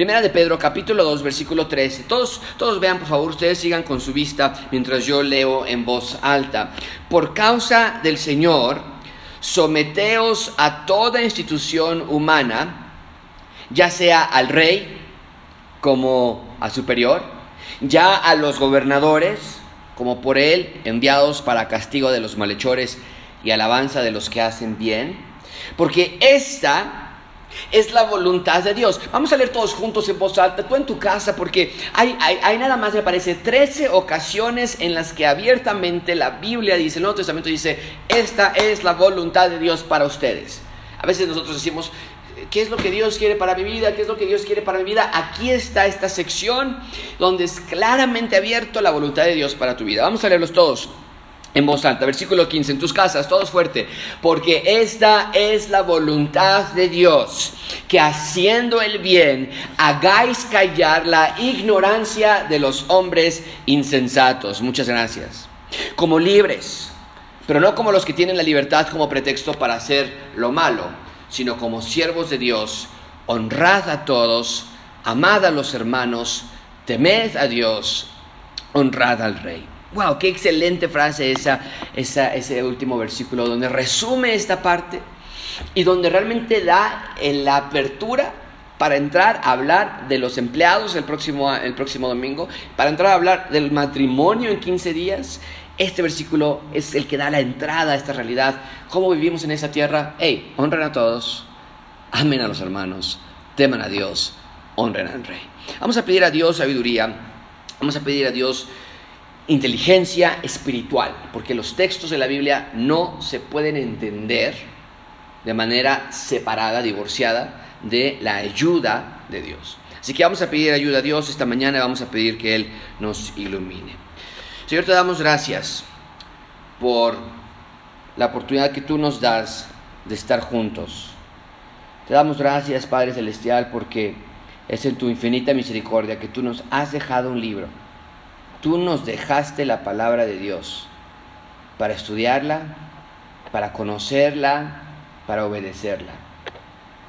Primera de Pedro, capítulo 2, versículo 13. Todos, todos vean, por favor, ustedes sigan con su vista mientras yo leo en voz alta. Por causa del Señor, someteos a toda institución humana, ya sea al rey como a superior, ya a los gobernadores como por él enviados para castigo de los malhechores y alabanza de los que hacen bien, porque esta es la voluntad de Dios. Vamos a leer todos juntos en voz alta, tú en tu casa, porque hay, hay, nada más, me parece, 13 ocasiones en las que abiertamente la Biblia dice, el Nuevo Testamento dice, esta es la voluntad de Dios para ustedes. A veces nosotros decimos, ¿qué es lo que Dios quiere para mi vida? ¿Qué es lo que Dios quiere para mi vida? Aquí está esta sección donde es claramente abierto la voluntad de Dios para tu vida. Vamos a leerlos todos en voz alta, versículo 15, en tus casas, todos fuerte, porque esta es la voluntad de Dios, que haciendo el bien hagáis callar la ignorancia de los hombres insensatos. Muchas gracias. Como libres, pero no como los que tienen la libertad como pretexto para hacer lo malo, sino como siervos de Dios, honrad a todos, amad a los hermanos, temed a Dios, honrad al rey. Wow, qué excelente frase esa, ese último versículo donde resume esta parte y donde realmente da la apertura para entrar a hablar de los empleados el próximo, el próximo domingo, para entrar a hablar del matrimonio en 15 días. Este versículo es el que da la entrada a esta realidad. ¿Cómo vivimos en esa tierra? Hey, honren a todos, amen a los hermanos, teman a Dios, honren al Rey. Vamos a pedir a Dios sabiduría, vamos a pedir a Dios inteligencia espiritual, porque los textos de la Biblia no se pueden entender de manera separada, divorciada de la ayuda de Dios. Así que vamos a pedir ayuda a Dios esta mañana, vamos a pedir que Él nos ilumine. Señor, te damos gracias por la oportunidad que tú nos das de estar juntos. Te damos gracias, Padre Celestial, porque es en tu infinita misericordia que tú nos has dejado un libro Tú nos dejaste la palabra de Dios para estudiarla, para conocerla, para obedecerla.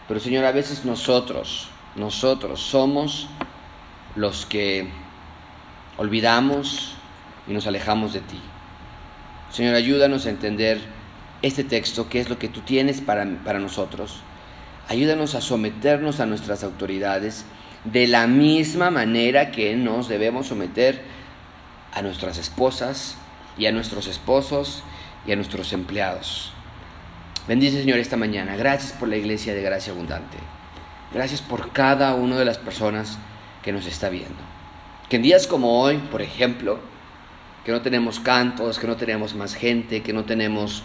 Pero Señor, a veces nosotros, nosotros somos los que olvidamos y nos alejamos de ti. Señor, ayúdanos a entender este texto, qué es lo que tú tienes para, para nosotros. Ayúdanos a someternos a nuestras autoridades de la misma manera que nos debemos someter a nuestras esposas y a nuestros esposos y a nuestros empleados. Bendice Señor esta mañana. Gracias por la iglesia de gracia abundante. Gracias por cada una de las personas que nos está viendo. Que en días como hoy, por ejemplo, que no tenemos cantos, que no tenemos más gente, que no tenemos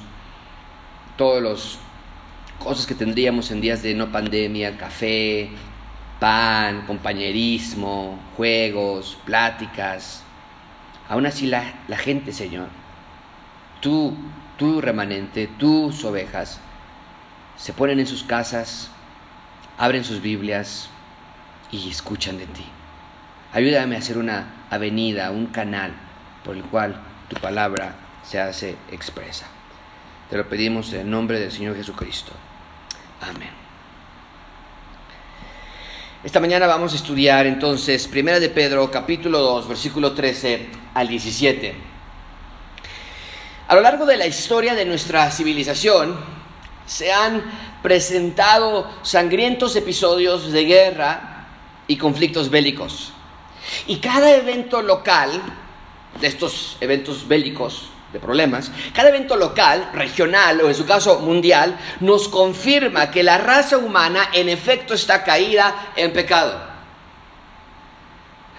todas las cosas que tendríamos en días de no pandemia, café, pan, compañerismo, juegos, pláticas, Aún así la, gente, Señor, tú, tú remanente, tus ovejas, se ponen en sus casas, abren sus Biblias y escuchan de ti. Ayúdame a hacer una avenida, un canal por el cual tu palabra se hace expresa. Te lo pedimos en el nombre del Señor Jesucristo. Amén. Esta mañana vamos a estudiar entonces Primera de Pedro, capítulo 2, versículo 13 al 17. A lo largo de la historia de nuestra civilización se han presentado sangrientos episodios de guerra y conflictos bélicos. Y cada evento local de estos eventos bélicos problemas, cada evento local, regional o en su caso mundial, nos confirma que la raza humana en efecto está caída en pecado.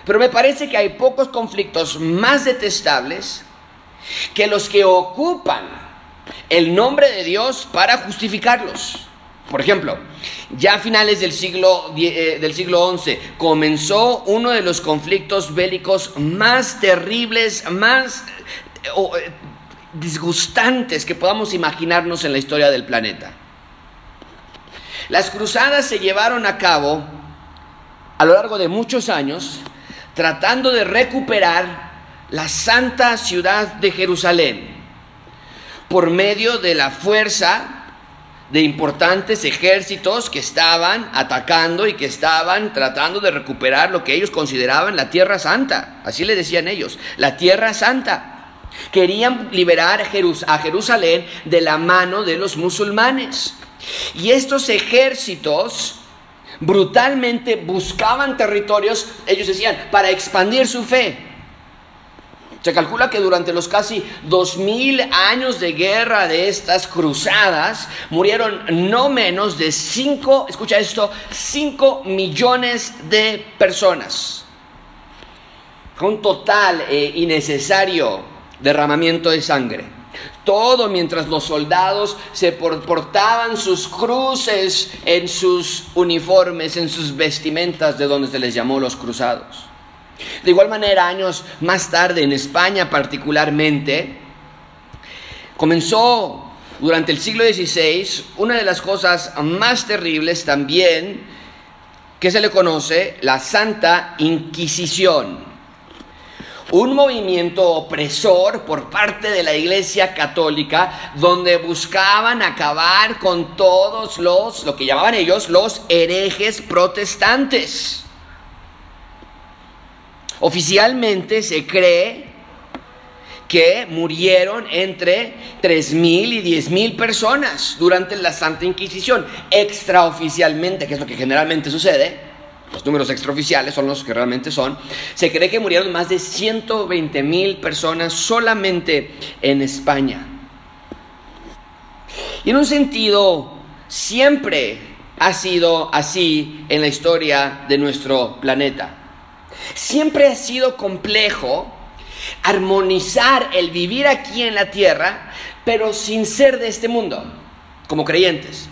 Pero me parece que hay pocos conflictos más detestables que los que ocupan el nombre de Dios para justificarlos. Por ejemplo, ya a finales del siglo, eh, del siglo XI comenzó uno de los conflictos bélicos más terribles, más eh, disgustantes que podamos imaginarnos en la historia del planeta. Las cruzadas se llevaron a cabo a lo largo de muchos años tratando de recuperar la santa ciudad de Jerusalén por medio de la fuerza de importantes ejércitos que estaban atacando y que estaban tratando de recuperar lo que ellos consideraban la Tierra Santa. Así le decían ellos, la Tierra Santa. Querían liberar a Jerusalén de la mano de los musulmanes. Y estos ejércitos brutalmente buscaban territorios, ellos decían, para expandir su fe. Se calcula que durante los casi dos mil años de guerra de estas cruzadas murieron no menos de cinco, escucha esto, cinco millones de personas. Un total e innecesario derramamiento de sangre. Todo mientras los soldados se portaban sus cruces en sus uniformes, en sus vestimentas, de donde se les llamó los cruzados. De igual manera, años más tarde, en España particularmente, comenzó durante el siglo XVI una de las cosas más terribles también que se le conoce, la Santa Inquisición. Un movimiento opresor por parte de la Iglesia Católica donde buscaban acabar con todos los, lo que llamaban ellos, los herejes protestantes. Oficialmente se cree que murieron entre 3.000 y 10.000 personas durante la Santa Inquisición. Extraoficialmente, que es lo que generalmente sucede, los números extraoficiales son los que realmente son, se cree que murieron más de 120.000 personas solamente en España. Y en un sentido, siempre ha sido así en la historia de nuestro planeta. Siempre ha sido complejo armonizar el vivir aquí en la tierra, pero sin ser de este mundo, como creyentes.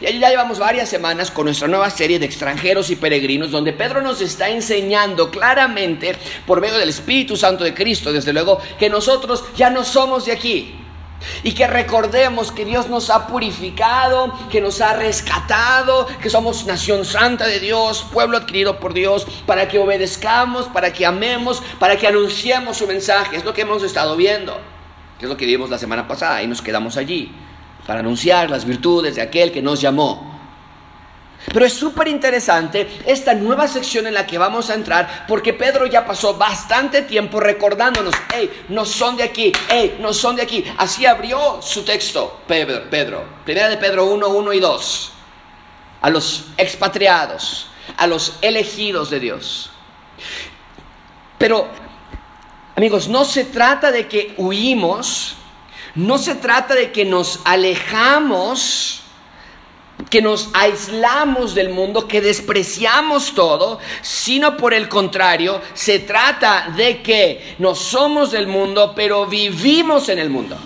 Y ya llevamos varias semanas con nuestra nueva serie de extranjeros y peregrinos, donde Pedro nos está enseñando claramente, por medio del Espíritu Santo de Cristo, desde luego, que nosotros ya no somos de aquí. Y que recordemos que Dios nos ha purificado, que nos ha rescatado, que somos nación santa de Dios, pueblo adquirido por Dios, para que obedezcamos, para que amemos, para que anunciemos su mensaje. Es lo que hemos estado viendo, que es lo que vimos la semana pasada y nos quedamos allí, para anunciar las virtudes de aquel que nos llamó. Pero es súper interesante esta nueva sección en la que vamos a entrar porque Pedro ya pasó bastante tiempo recordándonos, hey, no son de aquí, hey, no son de aquí. Así abrió su texto Pedro, Pedro. Primera de Pedro 1, 1 y 2. A los expatriados, a los elegidos de Dios. Pero, amigos, no se trata de que huimos, no se trata de que nos alejamos que nos aislamos del mundo, que despreciamos todo, sino por el contrario, se trata de que no somos del mundo, pero vivimos en el mundo.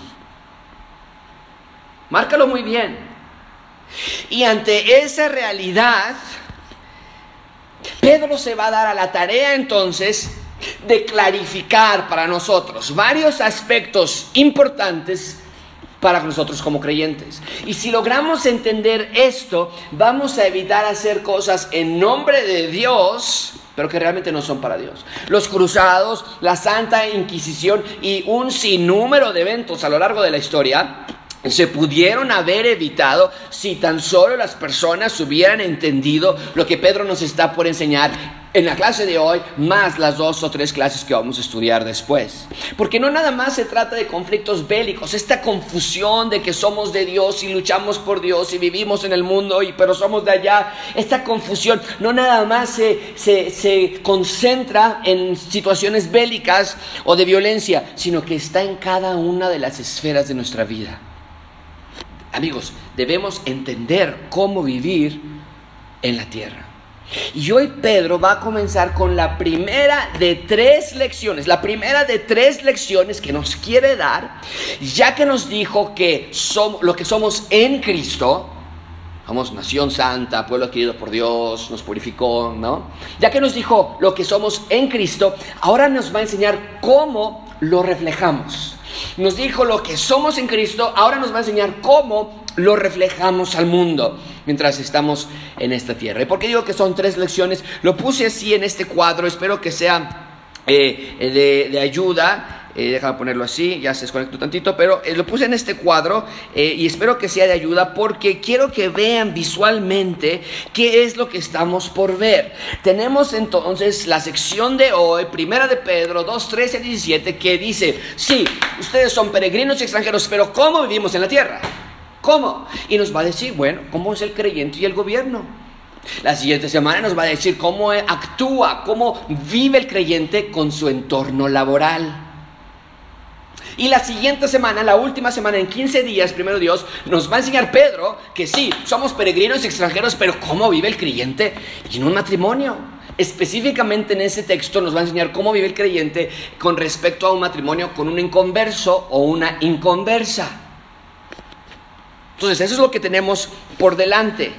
Márcalo muy bien. Y ante esa realidad, Pedro se va a dar a la tarea entonces de clarificar para nosotros varios aspectos importantes para nosotros como creyentes. Y si logramos entender esto, vamos a evitar hacer cosas en nombre de Dios, pero que realmente no son para Dios. Los cruzados, la Santa Inquisición y un sinnúmero de eventos a lo largo de la historia se pudieron haber evitado si tan solo las personas hubieran entendido lo que Pedro nos está por enseñar en la clase de hoy, más las dos o tres clases que vamos a estudiar después. Porque no nada más se trata de conflictos bélicos, esta confusión de que somos de Dios y luchamos por Dios y vivimos en el mundo, pero somos de allá, esta confusión no nada más se, se, se concentra en situaciones bélicas o de violencia, sino que está en cada una de las esferas de nuestra vida. Amigos, debemos entender cómo vivir en la tierra. Y hoy Pedro va a comenzar con la primera de tres lecciones, la primera de tres lecciones que nos quiere dar, ya que nos dijo que somos lo que somos en Cristo, somos nación santa, pueblo adquirido por Dios, nos purificó, ¿no? Ya que nos dijo lo que somos en Cristo, ahora nos va a enseñar cómo lo reflejamos. Nos dijo lo que somos en Cristo, ahora nos va a enseñar cómo lo reflejamos al mundo mientras estamos en esta tierra. ¿Y por qué digo que son tres lecciones? Lo puse así en este cuadro, espero que sea eh, de, ayuda. Eh, déjame ponerlo así, ya se desconectó tantito, pero eh, lo puse en este cuadro eh, y espero que sea de ayuda porque quiero que vean visualmente qué es lo que estamos por ver. Tenemos entonces la sección de hoy, primera de Pedro 2, 13 a 17, que dice, sí, ustedes son peregrinos y extranjeros, pero ¿cómo vivimos en la tierra? ¿Cómo? Y nos va a decir, bueno, ¿cómo es el creyente y el gobierno? La siguiente semana nos va a decir cómo actúa, cómo vive el creyente con su entorno laboral. Y la siguiente semana, la última semana, en 15 días, primero Dios, nos va a enseñar Pedro que sí, somos peregrinos y extranjeros, pero cómo vive el creyente en un matrimonio. Específicamente en ese texto nos va a enseñar cómo vive el creyente con respecto a un matrimonio con un inconverso o una inconversa. Entonces, eso es lo que tenemos por delante.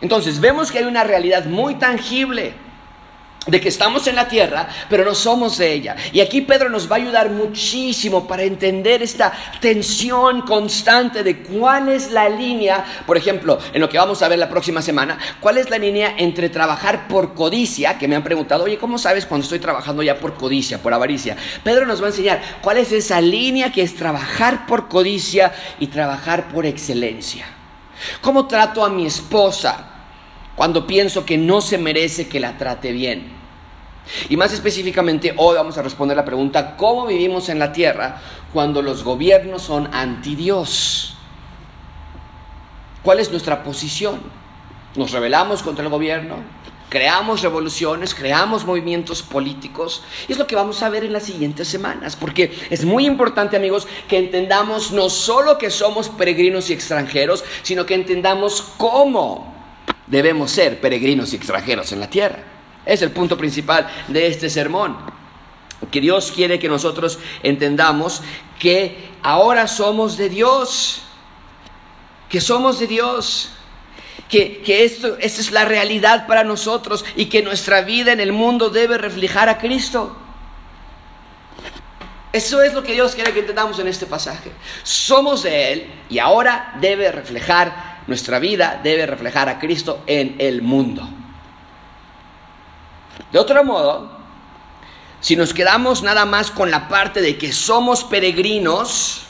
Entonces vemos que hay una realidad muy tangible de que estamos en la tierra, pero no somos de ella. Y aquí Pedro nos va a ayudar muchísimo para entender esta tensión constante de cuál es la línea, por ejemplo, en lo que vamos a ver la próxima semana, cuál es la línea entre trabajar por codicia, que me han preguntado, oye, ¿cómo sabes cuando estoy trabajando ya por codicia, por avaricia? Pedro nos va a enseñar cuál es esa línea que es trabajar por codicia y trabajar por excelencia. ¿Cómo trato a mi esposa? cuando pienso que no se merece que la trate bien. Y más específicamente, hoy vamos a responder la pregunta, ¿cómo vivimos en la tierra cuando los gobiernos son anti Dios? ¿Cuál es nuestra posición? ¿Nos rebelamos contra el gobierno? creamos revoluciones, creamos movimientos políticos. Y es lo que vamos a ver en las siguientes semanas, porque es muy importante, amigos, que entendamos no solo que somos peregrinos y extranjeros, sino que entendamos cómo debemos ser peregrinos y extranjeros en la tierra. Es el punto principal de este sermón. Que Dios quiere que nosotros entendamos que ahora somos de Dios, que somos de Dios, que, esto, esta es la realidad para nosotros y que nuestra vida en el mundo debe reflejar a Cristo. Eso es lo que Dios quiere que entendamos en este pasaje. Somos de Él y ahora debe reflejar nuestra vida debe reflejar a Cristo en el mundo. De otro modo, si nos quedamos nada más con la parte de que somos peregrinos,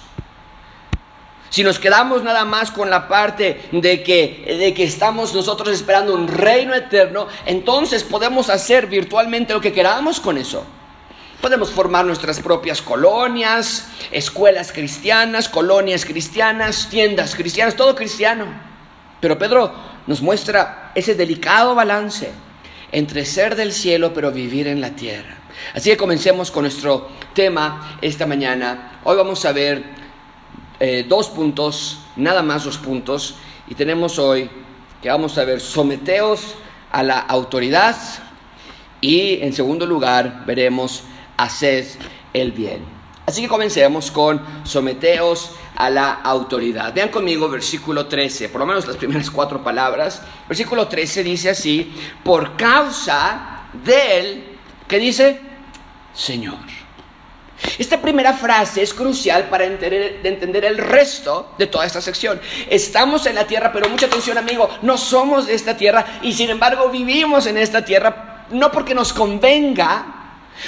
si nos quedamos nada más con la parte de que, de que estamos nosotros esperando un reino eterno, entonces podemos hacer virtualmente lo que queramos con eso. Podemos formar nuestras propias colonias, escuelas cristianas, colonias cristianas, tiendas cristianas, todo cristiano. Pero Pedro nos muestra ese delicado balance entre ser del cielo pero vivir en la tierra. Así que comencemos con nuestro tema esta mañana. Hoy vamos a ver eh, dos puntos, nada más dos puntos, y tenemos hoy que vamos a ver someteos a la autoridad y en segundo lugar veremos haced el bien. Así que comencemos con someteos a la autoridad. Vean conmigo versículo 13, por lo menos las primeras cuatro palabras. Versículo 13 dice así, por causa del, ¿qué dice? Señor. Esta primera frase es crucial para entender, entender, el resto de toda esta sección. Estamos en la tierra, pero mucha atención amigo, no somos de esta tierra y sin embargo vivimos en esta tierra no porque nos convenga,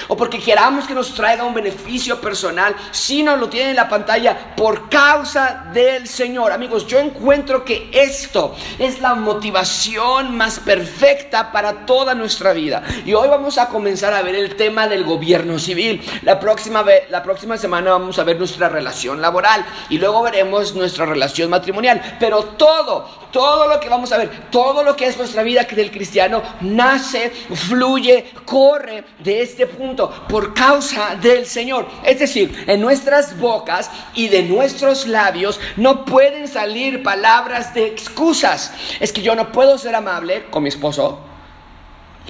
o porque queramos que nos traiga un beneficio personal, si no lo tiene en la pantalla por causa del Señor. Amigos, yo encuentro que esto es la motivación más perfecta para toda nuestra vida. Y hoy vamos a comenzar a ver el tema del gobierno civil. La próxima, la próxima semana vamos a ver nuestra relación laboral y luego veremos nuestra relación matrimonial. Pero todo, todo lo que vamos a ver, todo lo que es nuestra vida del cristiano, nace, fluye, corre de este punto por causa del Señor. Es decir, en nuestras bocas y de nuestros labios no pueden salir palabras de excusas. Es que yo no puedo ser amable con mi esposo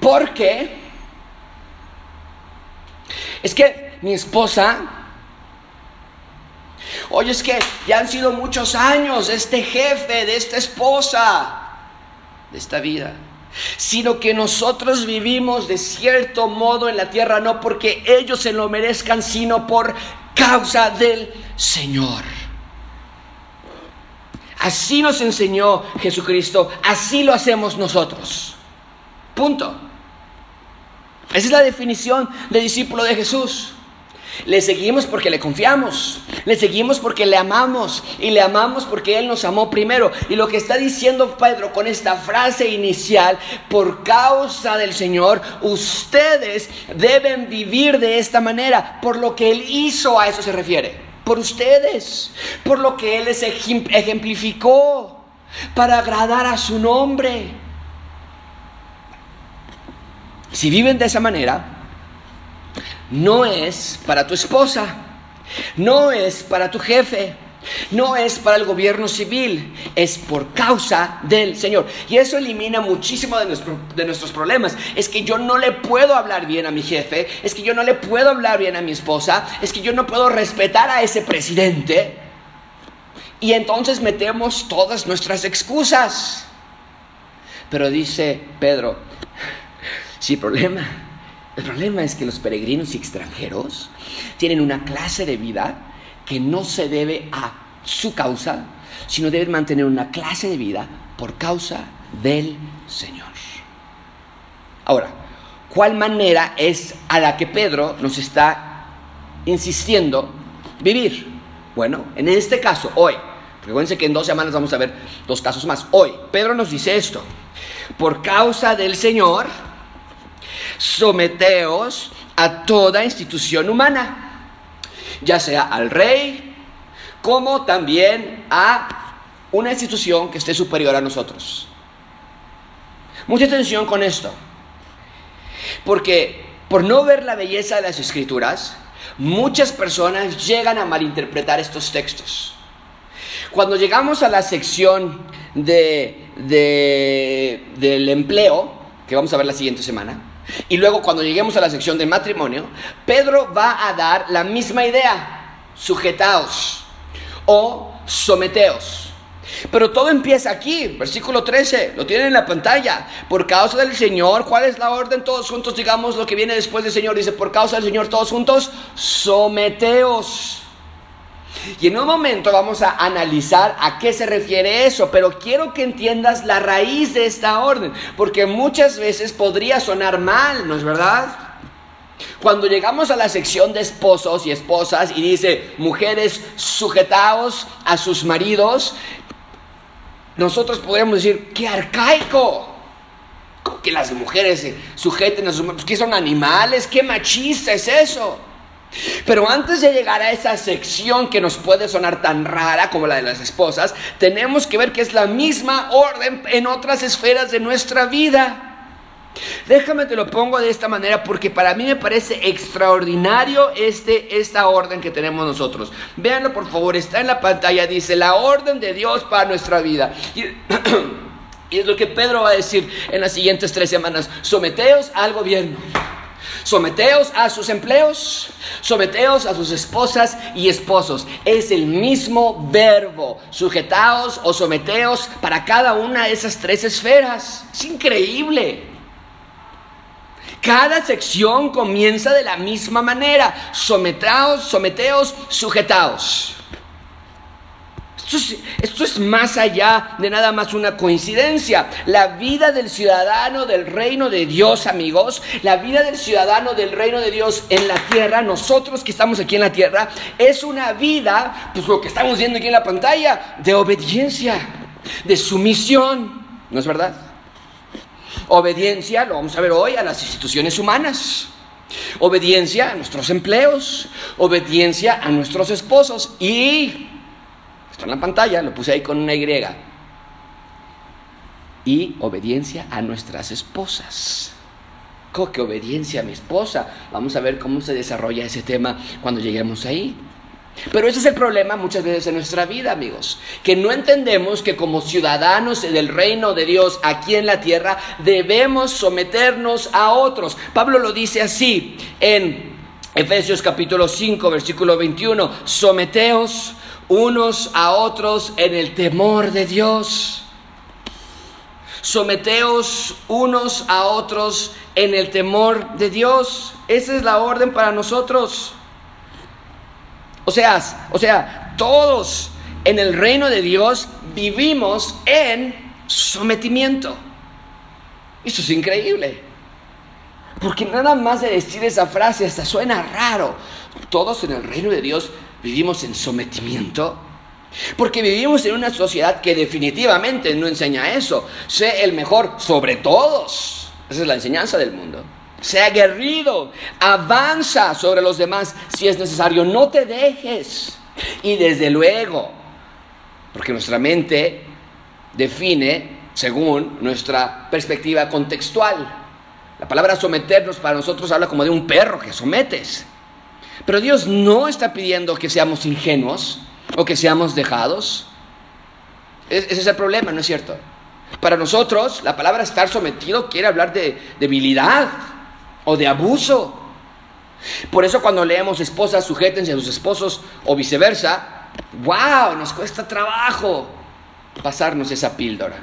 porque es que mi esposa Oye, es que ya han sido muchos años este jefe, de esta esposa, de esta vida sino que nosotros vivimos de cierto modo en la tierra no porque ellos se lo merezcan, sino por causa del Señor. Así nos enseñó Jesucristo, así lo hacemos nosotros. Punto. Esa es la definición de discípulo de Jesús. Le seguimos porque le confiamos, le seguimos porque le amamos. Y le amamos porque Él nos amó primero. Y lo que está diciendo Pedro con esta frase inicial, por causa del Señor, ustedes deben vivir de esta manera, por lo que Él hizo, a eso se refiere, por ustedes, por lo que Él les ejemplificó, para agradar a su nombre. Si viven de esa manera, no es para tu esposa, no es para tu jefe, no es para el gobierno civil, es por causa del Señor. Y eso elimina muchísimo de, nuestros problemas. Es que yo no le puedo hablar bien a mi jefe, es que yo no le puedo hablar bien a mi esposa, es que yo no puedo respetar a ese presidente. Y entonces metemos todas nuestras excusas. Pero dice Pedro, sí, problema el problema es que los peregrinos y extranjeros tienen una clase de vida que no se debe a su causa, sino deben mantener una clase de vida por causa del Señor. Ahora, ¿cuál manera es a la que Pedro nos está insistiendo vivir? Bueno, en este caso, hoy, recuerden que en dos semanas vamos a ver dos casos más. Hoy, Pedro nos dice esto, por causa del Señor, someteos a toda institución humana, ya sea al rey, como también a una institución que esté superior a nosotros. Mucha atención con esto, porque por no ver la belleza de las escrituras, muchas personas llegan a malinterpretar estos textos. Cuando llegamos a la sección de, del empleo, que vamos a ver la siguiente semana, y luego cuando lleguemos a la sección de matrimonio, Pedro va a dar la misma idea, sujetaos o someteos. Pero todo empieza aquí, versículo 13, lo tienen en la pantalla. Por causa del Señor, ¿cuál es la orden? Todos juntos, digamos lo que viene después del Señor. Dice, por causa del Señor, todos juntos, someteos. Y en un momento vamos a analizar a qué se refiere eso, pero quiero que entiendas la raíz de esta orden, porque muchas veces podría sonar mal, ¿no es verdad? Cuando llegamos a la sección de esposos y esposas y dice, mujeres sujetaos a sus maridos, nosotros podríamos decir, qué arcaico. Que las mujeres se sujeten a sus maridos, que son animales, qué machista es eso. Pero antes de llegar a esa sección que nos puede sonar tan rara como la de las esposas, tenemos que ver que es la misma orden en otras esferas de nuestra vida. Déjame te lo pongo de esta manera porque para mí me parece extraordinario este, esta orden que tenemos nosotros. Véanlo por favor, está en la pantalla, dice la orden de Dios para nuestra vida. Y, y es lo que Pedro va a decir en las siguientes tres semanas. Someteos al gobierno. Someteos a sus empleos, someteos a sus esposas y esposos. Es el mismo verbo, sujetaos o someteos para cada una de esas tres esferas. Es increíble. Cada sección comienza de la misma manera. Someteos, someteos, sujetaos. Esto es, más allá de nada más una coincidencia. La vida del ciudadano del reino de Dios, amigos, la vida del ciudadano del reino de Dios en la tierra, nosotros que estamos aquí en la tierra, es una vida, pues lo que estamos viendo aquí en la pantalla, de obediencia, de sumisión. ¿No es verdad? Obediencia, lo vamos a ver hoy, a las instituciones humanas. Obediencia a nuestros empleos, obediencia a nuestros esposos y Está en la pantalla, lo puse ahí con una Y. Y obediencia a nuestras esposas. ¿Cómo que obediencia a mi esposa? Vamos a ver cómo se desarrolla ese tema cuando lleguemos ahí. Pero ese es el problema muchas veces en nuestra vida, amigos, que no entendemos que como ciudadanos del reino de Dios aquí en la tierra debemos someternos a otros. Pablo lo dice así en Efesios capítulo 5, versículo 21, someteos unos a otros en el temor de Dios. Someteos unos a otros en el temor de Dios. Esa es la orden para nosotros. O sea, o sea, todos en el reino de Dios vivimos en sometimiento. Eso es increíble. Porque nada más de decir esa frase hasta suena raro. Todos en el reino de Dios vivimos en sometimiento. Porque vivimos en una sociedad que definitivamente no enseña eso. Sé el mejor sobre todos. Esa es la enseñanza del mundo. Sea aguerrido, avanza sobre los demás si es necesario, no te dejes. Y desde luego, porque nuestra mente define según nuestra perspectiva contextual. La palabra someternos para nosotros habla como de un perro que sometes. Pero Dios no está pidiendo que seamos ingenuos o que seamos dejados. Ese es el problema, ¿no es cierto? Para nosotros, la palabra estar sometido quiere hablar de debilidad o de abuso. Por eso cuando leemos esposas sujétense a sus esposos o viceversa, wow, nos cuesta trabajo pasarnos esa píldora.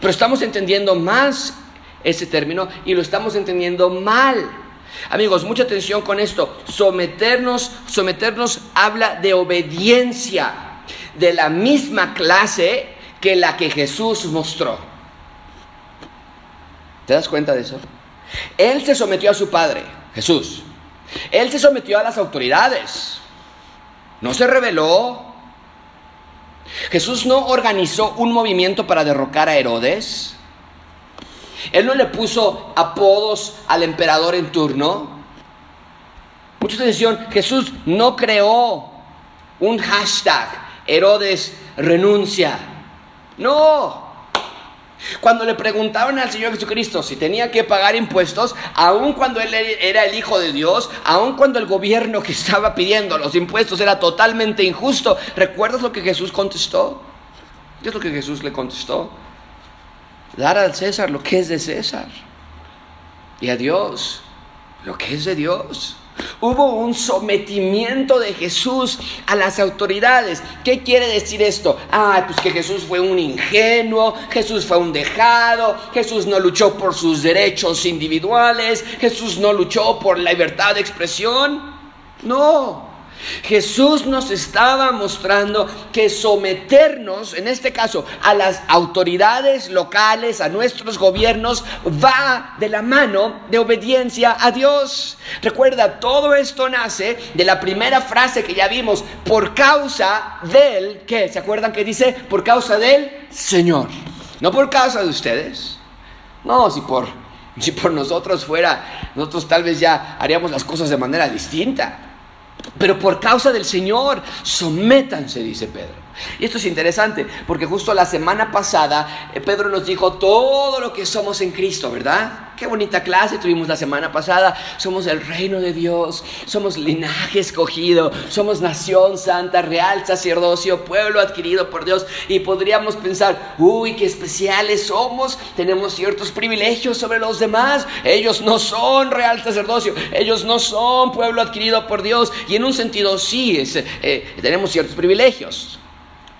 Pero estamos entendiendo más ese término y lo estamos entendiendo mal. Amigos, mucha atención con esto. Someternos, someternos habla de obediencia de la misma clase que la que Jesús mostró. ¿Te das cuenta de eso? Él se sometió a su Padre, Jesús. Él se sometió a las autoridades. No se rebeló. Jesús no organizó un movimiento para derrocar a Herodes. Él no le puso apodos al emperador en turno. Mucha atención, Jesús no creó un hashtag, Herodes renuncia. No. Cuando le preguntaban al Señor Jesucristo si tenía que pagar impuestos, aun cuando Él era el Hijo de Dios, aun cuando el gobierno que estaba pidiendo los impuestos era totalmente injusto, ¿recuerdas lo que Jesús contestó? ¿Qué es lo que Jesús le contestó? Dar al César lo que es de César y a Dios lo que es de Dios. Hubo un sometimiento de Jesús a las autoridades. ¿Qué quiere decir esto? Ah, pues que Jesús fue un ingenuo, Jesús fue un dejado, Jesús no luchó por sus derechos individuales, Jesús no luchó por la libertad de expresión. No, Jesús nos estaba mostrando que someternos, en este caso, a las autoridades locales, a nuestros gobiernos, va de la mano de obediencia a Dios. Recuerda, todo esto nace de la primera frase que ya vimos, por causa del, ¿qué? ¿Se acuerdan que dice? Por causa del Señor. No por causa de ustedes. No, si por, si por nosotros fuera, nosotros tal vez ya haríamos las cosas de manera distinta. Pero por causa del Señor, sométanse, dice Pedro. Y esto es interesante, porque justo la semana pasada eh, Pedro nos dijo todo lo que somos en Cristo, ¿verdad? Qué bonita clase tuvimos la semana pasada. Somos el reino de Dios, somos linaje escogido, somos nación santa, real sacerdocio, pueblo adquirido por Dios. Y podríamos pensar, uy, qué especiales somos, tenemos ciertos privilegios sobre los demás. Ellos no son real sacerdocio, ellos no son pueblo adquirido por Dios. Y en un sentido sí, eh, tenemos ciertos privilegios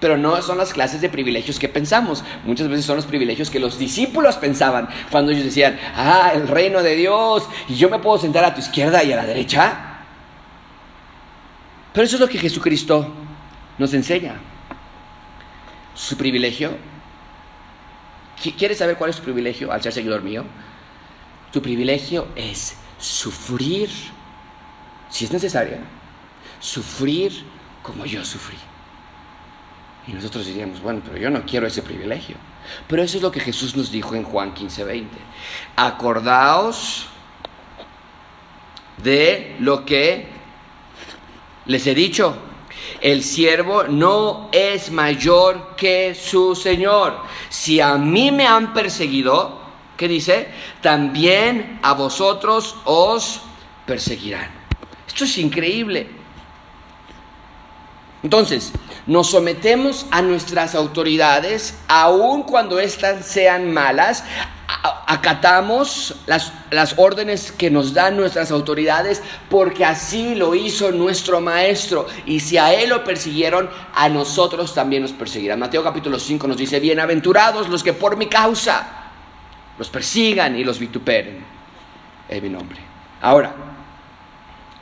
pero no son las clases de privilegios que pensamos. Muchas veces son los privilegios que los discípulos pensaban cuando ellos decían, ah, el reino de Dios, y yo me puedo sentar a tu izquierda y a la derecha. Pero eso es lo que Jesucristo nos enseña. Su privilegio. ¿Quieres saber cuál es su privilegio al ser seguidor mío? Tu privilegio es sufrir, si es necesario, sufrir como yo sufrí. Y nosotros diríamos, bueno, pero yo no quiero ese privilegio. Pero eso es lo que Jesús nos dijo en Juan 15, 20. Acordaos de lo que les he dicho. El siervo no es mayor que su Señor. Si a mí me han perseguido, ¿qué dice? También a vosotros os perseguirán. Esto es increíble. Entonces, nos sometemos a nuestras autoridades, aun cuando éstas sean malas, acatamos las, las, órdenes que nos dan nuestras autoridades porque así lo hizo nuestro maestro. Y si a él lo persiguieron a nosotros también nos perseguirán. Mateo capítulo 5 nos dice bienaventurados los que por mi causa los persigan y los vituperen en mi nombre. Ahora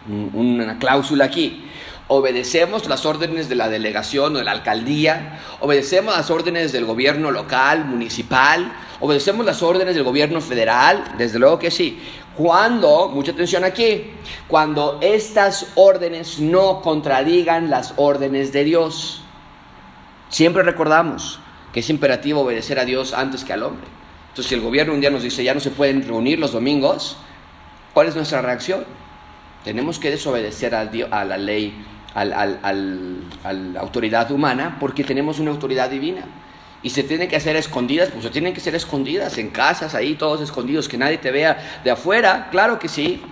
una cláusula aquí obedecemos las órdenes de la delegación o de la alcaldía, obedecemos las órdenes del gobierno local, municipal, obedecemos las órdenes del gobierno federal, desde luego que sí, Cuando, mucha atención aquí, cuando estas órdenes no contradigan las órdenes de Dios. Siempre recordamos que es imperativo obedecer a Dios antes que al hombre. Entonces, si el gobierno un día nos dice ya no se pueden reunir los domingos, ¿cuál es nuestra reacción? Tenemos que desobedecer a, la ley, a la autoridad humana, porque tenemos una autoridad divina. Y se tienen que hacer escondidas, pues se tienen que ser escondidas, en casas, ahí todos escondidos, que nadie te vea de afuera, claro que sí.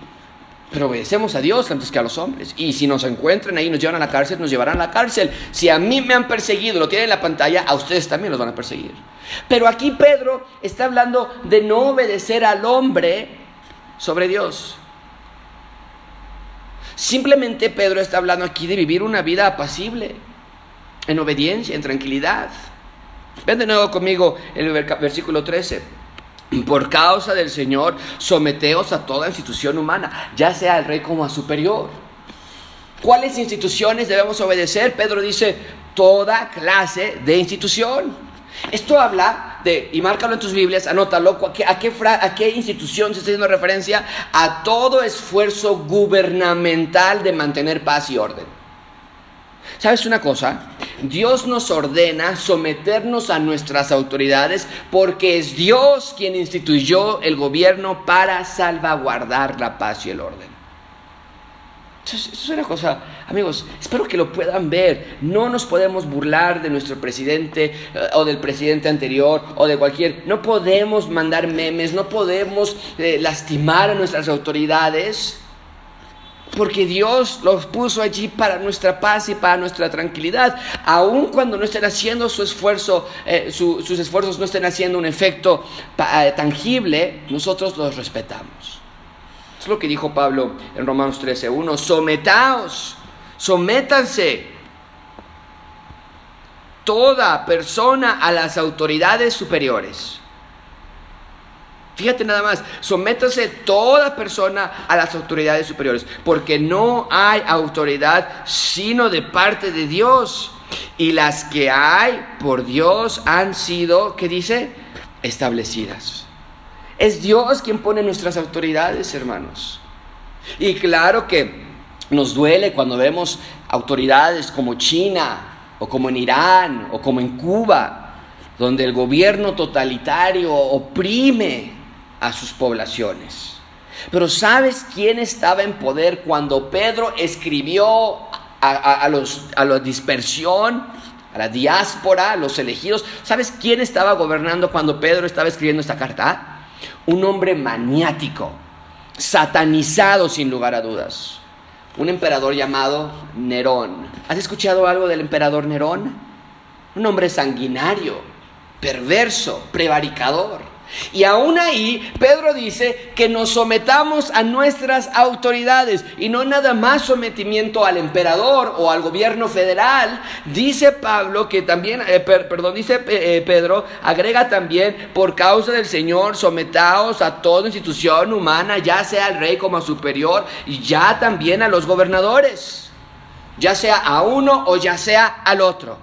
Pero obedecemos a Dios antes que a los hombres. Y si nos encuentran ahí, nos llevan a la cárcel, nos llevarán a la cárcel. Si a mí me han perseguido, lo tienen en la pantalla, a ustedes también los van a perseguir. Pero aquí Pedro está hablando de no obedecer al hombre sobre Dios. Simplemente Pedro está hablando aquí de vivir una vida apacible, en obediencia, en tranquilidad. Ven de nuevo conmigo el versículo 13. Por causa del Señor, someteos a toda institución humana, ya sea al rey como a superior. ¿Cuáles instituciones debemos obedecer? Pedro dice, toda clase de institución. Esto habla y márcalo en tus Biblias, anótalo, ¿a a qué, a qué institución se está haciendo referencia? A todo esfuerzo gubernamental de mantener paz y orden. ¿Sabes una cosa? Dios nos ordena someternos a nuestras autoridades porque es Dios quien instituyó el gobierno para salvaguardar la paz y el orden. Eso es una cosa, amigos, espero que lo puedan ver. No nos podemos burlar de nuestro presidente eh, o del presidente anterior o de cualquier... No podemos mandar memes, no podemos eh, lastimar a nuestras autoridades porque Dios los puso allí para nuestra paz y para nuestra tranquilidad. Aun cuando no estén haciendo su esfuerzo, eh, sus esfuerzos no estén haciendo un efecto tangible, nosotros los respetamos. Es lo que dijo Pablo en Romanos 13.1. Sometaos, sométanse toda persona a las autoridades superiores Fíjate nada más, sométase toda persona a las autoridades superiores, porque no hay autoridad sino de parte de Dios. Y las que hay por Dios han sido, ¿qué dice? Establecidas. Es Dios quien pone nuestras autoridades, hermanos. Y claro que nos duele cuando vemos autoridades como China, o como en Irán, o como en Cuba, donde el gobierno totalitario oprime a sus poblaciones. Pero ¿sabes quién estaba en poder cuando Pedro escribió a, los, a la dispersión, a la diáspora, a los elegidos? ¿Sabes quién estaba gobernando cuando Pedro estaba escribiendo esta carta? Un hombre maniático, satanizado sin lugar a dudas. Un emperador llamado Nerón. ¿Has escuchado algo del emperador Nerón? Un hombre sanguinario, perverso, prevaricador. Y aún ahí, Pedro dice que nos sometamos a nuestras autoridades y no nada más sometimiento al emperador o al gobierno federal. Dice Pablo que también, eh, perdón, dice eh, eh, Pedro, agrega también, por causa del Señor, sometaos a toda institución humana, ya sea al rey como superior y ya también a los gobernadores, ya sea a uno o ya sea al otro.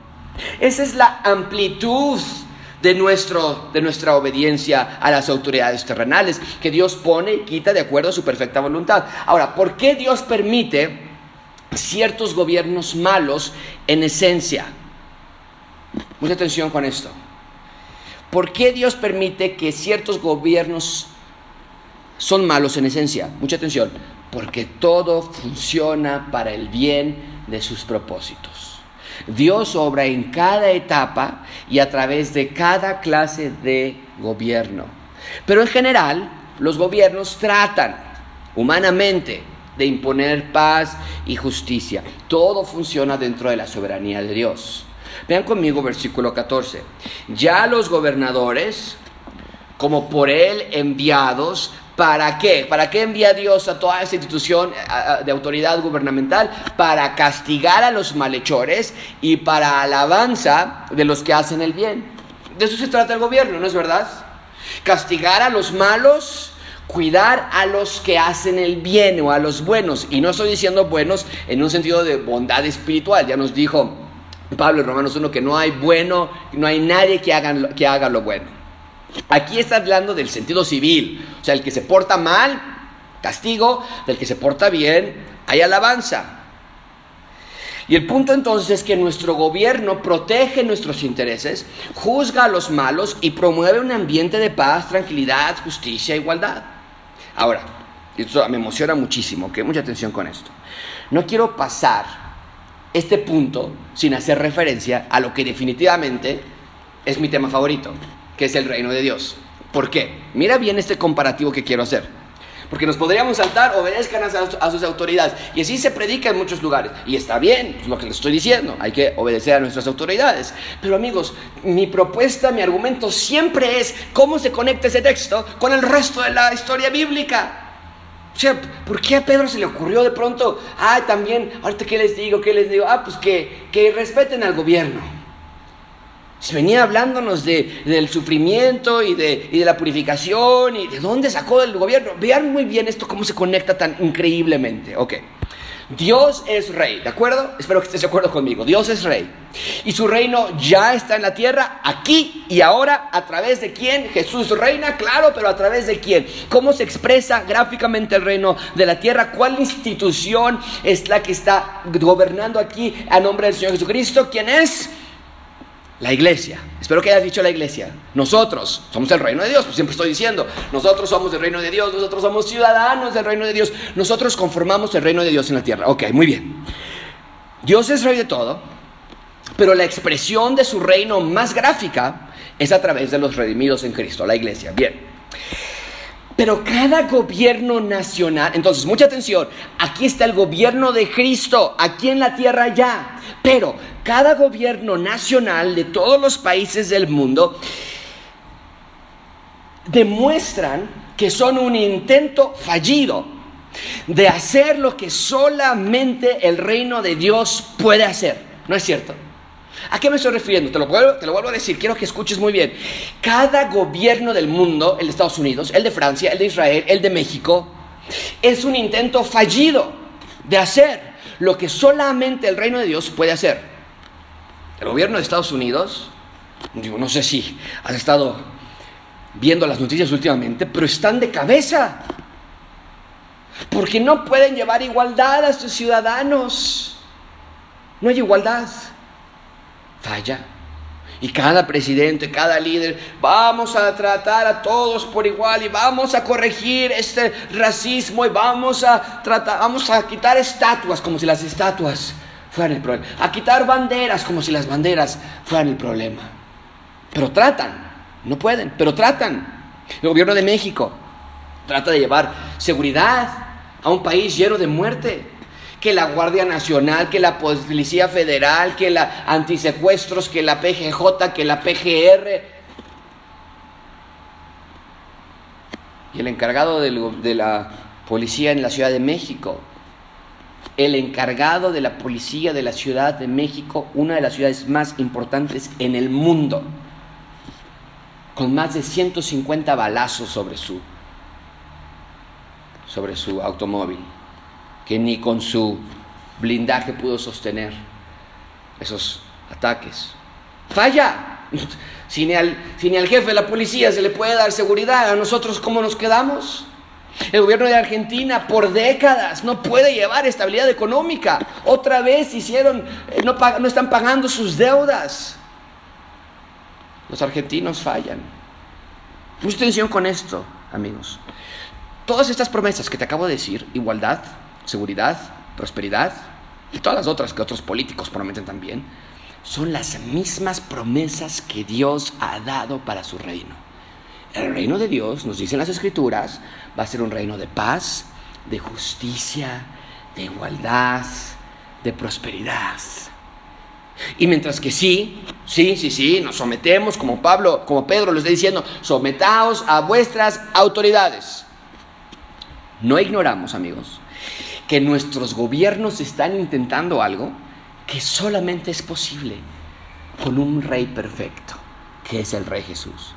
Esa es la amplitud de, nuestro, de nuestra obediencia a las autoridades terrenales, que Dios pone y quita de acuerdo a su perfecta voluntad. Ahora, ¿por qué Dios permite ciertos gobiernos malos en esencia? Mucha atención con esto. ¿Por qué Dios permite que ciertos gobiernos son malos en esencia? Mucha atención. Porque todo funciona para el bien de sus propósitos. Dios obra en cada etapa y a través de cada clase de gobierno. Pero en general, los gobiernos tratan humanamente de imponer paz y justicia. Todo funciona dentro de la soberanía de Dios. Vean conmigo versículo 14. Ya los gobernadores, como por él enviados, ¿Para qué? ¿Para qué envía Dios a toda esa institución de autoridad gubernamental? Para castigar a los malhechores y para alabanza de los que hacen el bien. De eso se trata el gobierno, ¿no es verdad? Castigar a los malos, cuidar a los que hacen el bien o a los buenos. Y no estoy diciendo buenos en un sentido de bondad espiritual. Ya nos dijo Pablo en Romanos 1 que no hay bueno, no hay nadie que haga, que haga lo bueno. Aquí está hablando del sentido civil, o sea, el que se porta mal, Castigo del que se porta bien, hay alabanza. Y el punto entonces es que nuestro gobierno protege nuestros intereses, juzga a los malos y promueve un ambiente de paz, tranquilidad, justicia igualdad. Ahora, esto me emociona muchísimo, que mucha atención con esto. No quiero pasar este punto sin hacer referencia a lo que definitivamente es mi tema favorito, que es el reino de Dios. ¿Por qué? Mira bien este comparativo que quiero hacer. Porque nos podríamos saltar, obedezcan a, sus autoridades. Y así se predica en muchos lugares. Y está bien, lo que les estoy diciendo. Hay que obedecer a nuestras autoridades. Pero amigos, mi propuesta, mi argumento siempre es cómo se conecta ese texto con el resto de la historia bíblica. O sea, ¿por qué a Pedro se le ocurrió de pronto? Ah, también, ahorita qué les digo, qué les digo. Ah, pues que, que respeten al gobierno. Se venía hablándonos de, del sufrimiento y de, y de, la purificación y de dónde sacó el gobierno. Vean muy bien esto, cómo se conecta tan increíblemente. Ok. Dios es rey, ¿de acuerdo? Espero que estés de acuerdo conmigo. Dios es rey. Y su reino ya está en la tierra, aquí y ahora, a través de quién? Jesús reina, claro, pero a través de quién? ¿Cómo se expresa gráficamente el reino de la tierra? ¿Cuál institución es la que está gobernando aquí a nombre del Señor Jesucristo? ¿Quién es? La iglesia. Espero que hayas dicho la iglesia. Nosotros somos el reino de Dios. Pues siempre estoy diciendo, nosotros somos el reino de Dios, nosotros somos ciudadanos del reino de Dios, nosotros conformamos el reino de Dios en la tierra. Ok, muy bien. Dios es rey de todo, pero la expresión de su reino más gráfica es a través de los redimidos en Cristo, la iglesia. Bien. Pero cada gobierno nacional, entonces mucha atención, aquí está el gobierno de Cristo, aquí en la tierra ya, pero cada gobierno nacional de todos los países del mundo demuestran que son un intento fallido de hacer lo que solamente el reino de Dios puede hacer. ¿No es cierto? ¿A qué me estoy refiriendo? Te lo, vuelvo, a decir, quiero que escuches muy bien. Cada gobierno del mundo, el de Estados Unidos, el de Francia, el de Israel, el de México, es un intento fallido de hacer lo que solamente el reino de Dios puede hacer. El gobierno de Estados Unidos, digo, no sé si has estado viendo las noticias últimamente, pero están de cabeza. Porque no pueden llevar igualdad a sus ciudadanos. No hay igualdad falla. Y cada presidente, cada líder, vamos a tratar a todos por igual y vamos a corregir este racismo y vamos a tratar, vamos a quitar estatuas como si las estatuas fueran el problema, a quitar banderas como si las banderas fueran el problema. Pero tratan, no pueden, pero tratan. El gobierno de México trata de llevar seguridad a un país lleno de muerte que la Guardia Nacional, que la Policía Federal, que la Antisecuestros, que la PGJ, que la PGR. Y el encargado de la policía en la Ciudad de México, el encargado de la policía de la Ciudad de México, una de las ciudades más importantes en el mundo, con más de 150 balazos sobre su, sobre su automóvil que ni con su blindaje pudo sostener esos ataques. Falla. Si ni, al, jefe de la policía se le puede dar seguridad, ¿a nosotros cómo nos quedamos? El gobierno de Argentina por décadas no puede llevar estabilidad económica. Otra vez hicieron, eh, no, no están pagando sus deudas. Los argentinos fallan. Mucha atención con esto, amigos. Todas estas promesas que te acabo de decir, igualdad, seguridad, prosperidad y todas las otras que otros políticos prometen también, son las mismas promesas que Dios ha dado para su reino. El reino de Dios, nos dicen las escrituras, va a ser un reino de paz, de justicia, de igualdad, de prosperidad. Y mientras que sí, sí, sí, sí, nos sometemos, como Pablo, como Pedro lo está diciendo, sometaos a vuestras autoridades. No ignoramos, amigos, que nuestros gobiernos están intentando algo que solamente es posible con un rey perfecto, que es el rey Jesús.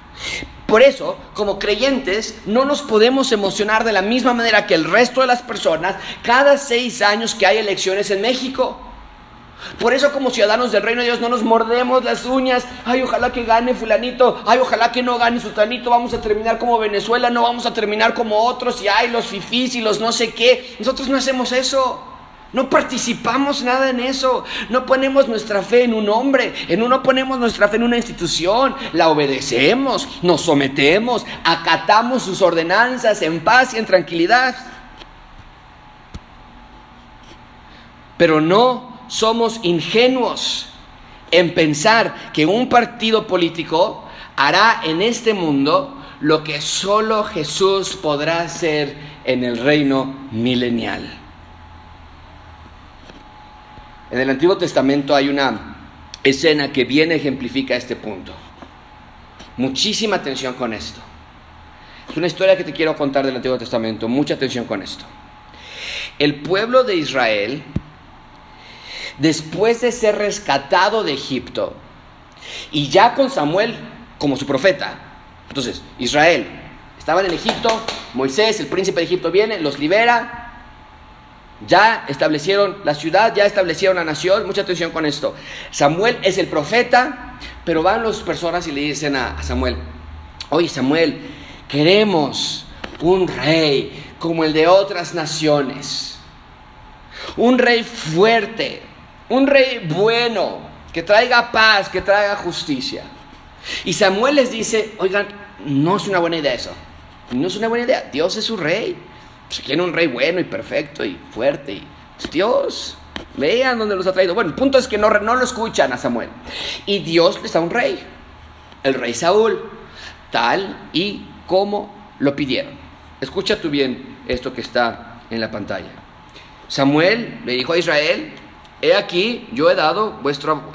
Por eso, como creyentes, no nos podemos emocionar de la misma manera que el resto de las personas cada seis años que hay elecciones en México. Por eso como ciudadanos del reino de Dios no nos mordemos las uñas. Ay, ojalá que gane fulanito. Ay, ojalá que no gane sultanito. Vamos a terminar como Venezuela, no vamos a terminar como otros. Y ay, los fifís y los no sé qué. Nosotros no hacemos eso. No participamos nada en eso. No ponemos nuestra fe en un hombre. En uno ponemos nuestra fe en una institución. La obedecemos, nos sometemos, acatamos sus ordenanzas en paz y en tranquilidad. Pero no somos ingenuos en pensar que un partido político hará en este mundo lo que solo Jesús podrá hacer en el reino milenial. En el Antiguo Testamento hay una escena que bien ejemplifica este punto. Muchísima atención con esto. Es una historia que te quiero contar del Antiguo Testamento. Mucha atención con esto. El pueblo de Israel, después de ser rescatado de Egipto, y ya con Samuel como su profeta, entonces Israel estaban en Egipto, Moisés, el príncipe de Egipto, viene, los libera, ya establecieron la ciudad, ya establecieron la nación. Mucha atención con esto. Samuel es el profeta, pero van las personas y le dicen a, Samuel, oye Samuel, queremos un rey como el de otras naciones. Un rey fuerte, un rey bueno, que traiga paz, que traiga justicia. Y Samuel les dice, oigan, no es una buena idea eso. No es una buena idea. Dios es su rey. Si quieren un rey bueno y perfecto y fuerte. Y, pues, Dios, vean dónde los ha traído. Bueno, el punto es que no, no lo escuchan a Samuel. Y Dios les da un rey, el rey Saúl, tal y como lo pidieron. Escucha tú bien esto que está en la pantalla. Samuel le dijo a Israel, he aquí, yo he dado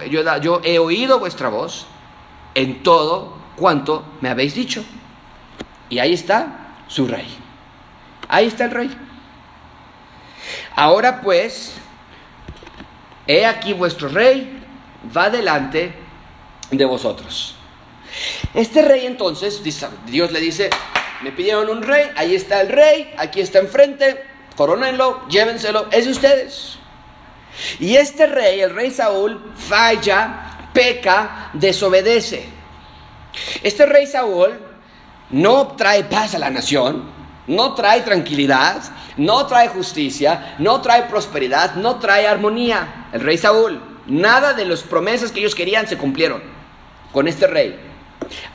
yo he, yo he oído vuestra voz en todo cuanto me habéis dicho. Y ahí está su rey. Ahí está el rey. Ahora pues, he aquí vuestro rey va delante de vosotros. Este rey entonces, Dios le dice, me pidieron un rey, ahí está el rey, aquí está enfrente, coronenlo, llévenselo, es de ustedes. Y este rey, el rey Saúl, falla, peca, desobedece. Este rey Saúl no trae paz a la nación, no trae tranquilidad, no trae justicia, no trae prosperidad, no trae armonía. El rey Saúl, nada de las promesas que ellos querían se cumplieron con este rey.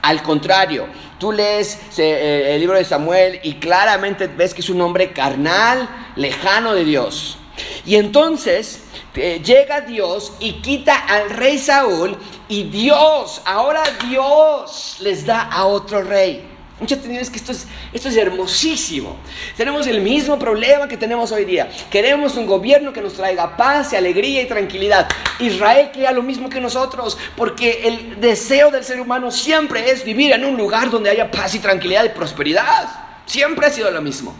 Al contrario, tú lees eh, el libro de Samuel y claramente ves que es un hombre carnal, lejano de Dios. Y entonces eh, llega Dios y quita al rey Saúl y Dios, ahora Dios les da a otro rey. Mucha atención es que esto es, esto es hermosísimo. Tenemos el mismo problema que tenemos hoy día. Queremos un gobierno que nos traiga paz y alegría y tranquilidad. Israel quería lo mismo que nosotros, porque el deseo del ser humano siempre es vivir en un lugar donde haya paz y tranquilidad y prosperidad. Siempre ha sido lo mismo.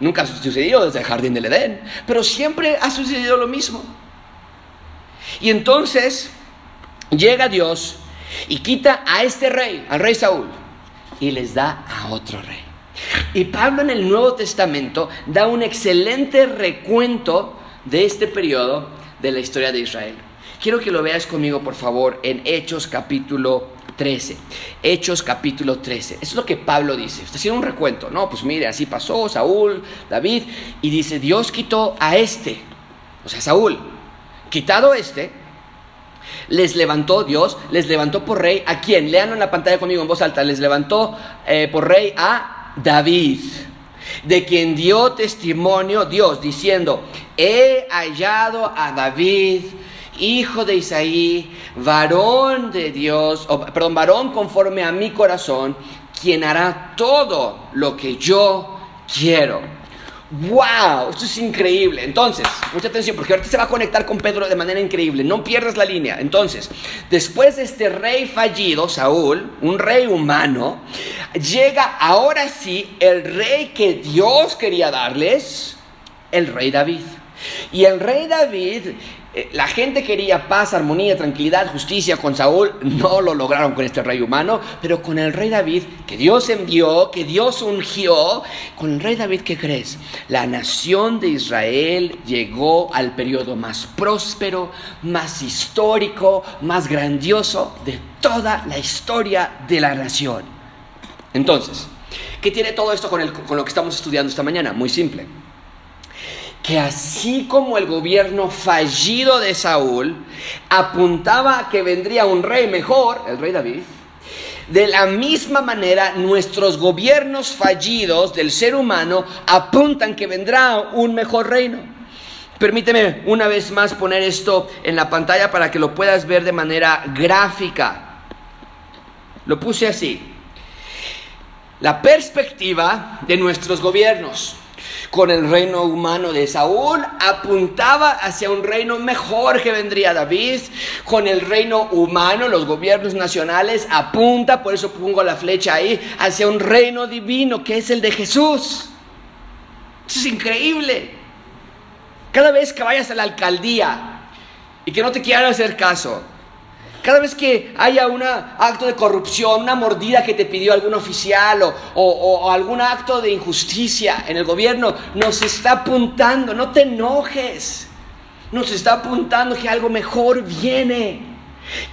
Nunca ha sucedido desde el jardín del Edén, pero siempre ha sucedido lo mismo. Y entonces llega Dios y quita a este rey, al rey Saúl y les da a otro rey. Y Pablo en el Nuevo Testamento da un excelente recuento de este periodo de la historia de Israel. Quiero que lo veas conmigo, por favor, en Hechos capítulo 13. Hechos capítulo 13. Eso es lo que Pablo dice. Está haciendo un recuento. No, pues mire, así pasó Saúl, David. Y dice, Dios quitó a este, o sea, Saúl. Quitado este, les levantó Dios, les levantó por rey a quién? Leanlo en la pantalla conmigo en voz alta, les levantó eh, por rey a David, de quien dio testimonio Dios, diciendo, he hallado a David, hijo de Isaí, varón de Dios, perdón, varón conforme a mi corazón, quien hará todo lo que yo quiero. ¡Wow! Esto es increíble. Entonces, mucha atención, porque ahorita se va a conectar con Pedro de manera increíble. No pierdas la línea. Entonces, después de este rey fallido, Saúl, un rey humano, llega ahora sí el rey que Dios quería darles, el rey David. Y el rey David la gente quería paz, armonía, tranquilidad, justicia con Saúl. No lo lograron con este rey humano, pero con el rey David, que Dios envió, que Dios ungió, con el rey David, ¿qué crees? La nación de Israel llegó al periodo más próspero, más histórico, más grandioso de toda la historia de la nación. Entonces, ¿qué tiene todo esto con, con lo que estamos estudiando esta mañana? Muy simple que así como el gobierno fallido de Saúl apuntaba a que vendría un rey mejor, el rey David, de la misma manera nuestros gobiernos fallidos del ser humano apuntan que vendrá un mejor reino. Permíteme una vez más poner esto en la pantalla para que lo puedas ver de manera gráfica. Lo puse así. La perspectiva de nuestros gobiernos con el reino humano de Saúl, apuntaba hacia un reino mejor que vendría David. Con el reino humano, los gobiernos nacionales, apunta, por eso pongo la flecha ahí, hacia un reino divino que es el de Jesús. Eso es increíble. Cada vez que vayas a la alcaldía y que no te quieran hacer caso, cada vez que haya un acto de corrupción, una mordida que te pidió algún oficial o, algún acto de injusticia en el gobierno, nos está apuntando, no te enojes, nos está apuntando que algo mejor viene.